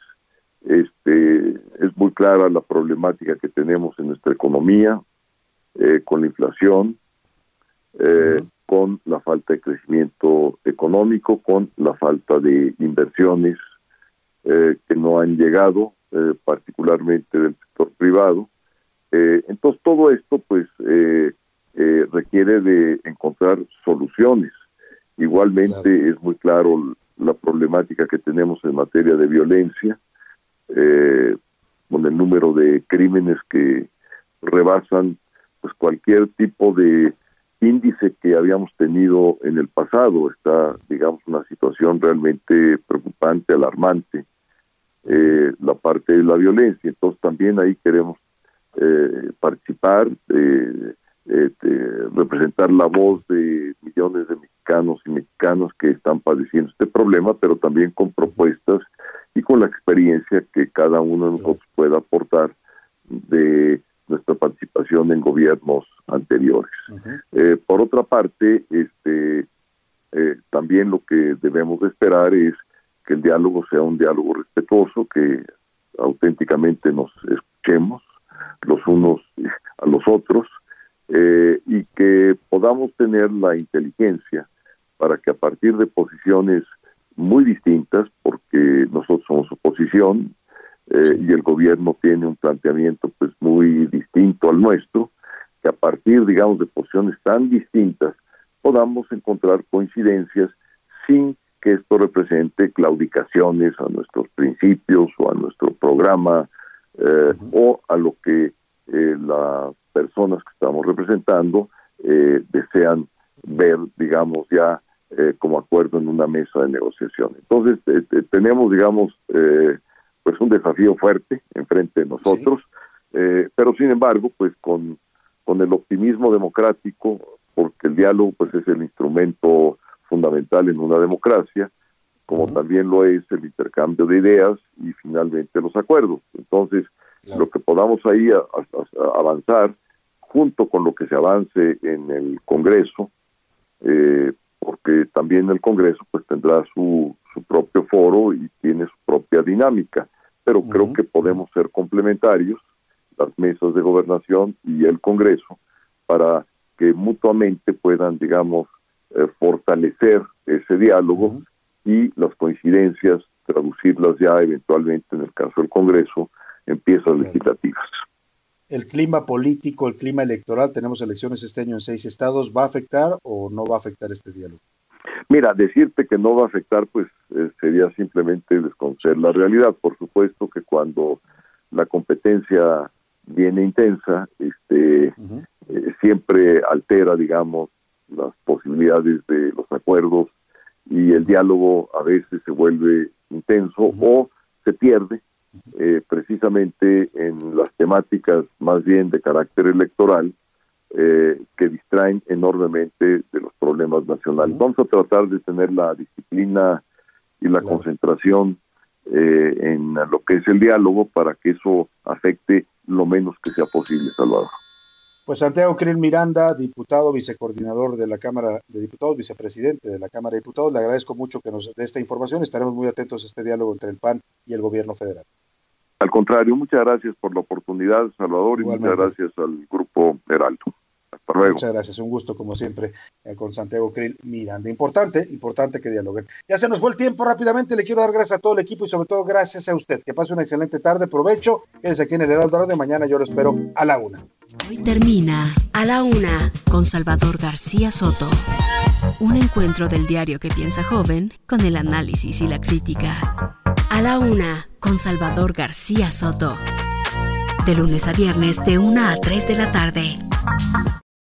Este, es muy clara la problemática que tenemos en nuestra economía, eh, con la inflación, eh, con la falta de crecimiento económico, con la falta de inversiones que no han llegado, particularmente del sector privado, eh, entonces todo esto pues eh, eh, requiere de encontrar soluciones. Igualmente es muy claro la problemática que tenemos en materia de violencia, con el número de crímenes que rebasan pues cualquier tipo de índice que habíamos tenido en el pasado. Está, digamos, una situación realmente preocupante, alarmante, la parte de la violencia. Entonces también ahí queremos eh, participar, eh, representar la voz de millones de mexicanos y mexicanas que están padeciendo este problema, pero también con propuestas y con la experiencia que cada uno de nosotros pueda aportar de nuestra participación en gobiernos anteriores. Eh, por otra parte, este, eh, también lo que debemos esperar es que el diálogo sea un diálogo respetuoso, que auténticamente nos escuchemos, los unos a los otros eh, y que podamos tener la inteligencia para que a partir de posiciones muy distintas, porque nosotros somos oposición eh, y el gobierno tiene un planteamiento pues muy distinto al nuestro, que a partir, digamos, de posiciones tan distintas podamos encontrar coincidencias sin que esto represente claudicaciones a nuestros principios o a nuestro programa eh, o a lo que eh, las personas que estamos representando eh, desean ver, digamos, ya como acuerdo en una mesa de negociación. Entonces, tenemos, digamos, pues un desafío fuerte enfrente de nosotros, pero sin embargo, pues con, con el optimismo democrático, porque el diálogo pues es el instrumento fundamental en una democracia, como también lo es el intercambio de ideas y finalmente los acuerdos. Entonces, lo que podamos ahí avanzar junto con lo que se avance en el Congreso, eh, porque también el Congreso pues tendrá su, su propio foro y tiene su propia dinámica, pero creo que podemos ser complementarios, las mesas de gobernación y el Congreso, para que mutuamente puedan, digamos, eh, fortalecer ese diálogo y las coincidencias, traducirlas ya eventualmente en el caso del Congreso en piezas legislativas. El clima político, el clima electoral, tenemos elecciones este año en seis estados, ¿va a afectar o no va a afectar este diálogo? Mira, decirte que no va a afectar, pues eh, sería simplemente desconocer la realidad. Por supuesto que cuando la competencia viene intensa, este, eh, siempre altera, digamos, las posibilidades de los acuerdos y el diálogo a veces se vuelve intenso o se pierde eh, precisamente en las temáticas más bien de carácter electoral eh, que distraen enormemente de los problemas nacionales. Vamos a tratar de tener la disciplina y la concentración eh, en lo que es el diálogo para que eso afecte lo menos que sea posible, Salvador. Pues Santiago Krill Miranda, diputado, vicecoordinador de la Cámara de Diputados, vicepresidente de la Cámara de Diputados, le agradezco mucho que nos dé esta información. Estaremos muy atentos a este diálogo entre el PAN y el gobierno federal. Al contrario, muchas gracias por la oportunidad, Salvador, y muchas gracias al Grupo Heraldo. Hasta luego. Muchas gracias, un gusto como siempre eh, con Santiago Krill Miranda. Importante, importante que dialoguen. Ya se nos fue el tiempo rápidamente, le quiero dar gracias a todo el equipo y sobre todo gracias a usted. Que pase una excelente tarde, provecho, quédese aquí en el Heraldo de mañana, yo lo espero a la una. Hoy termina a la una con Salvador García Soto. Un encuentro del diario que piensa joven con el análisis y la crítica. A la una con Salvador García Soto. De lunes a viernes de una a 3 de la tarde.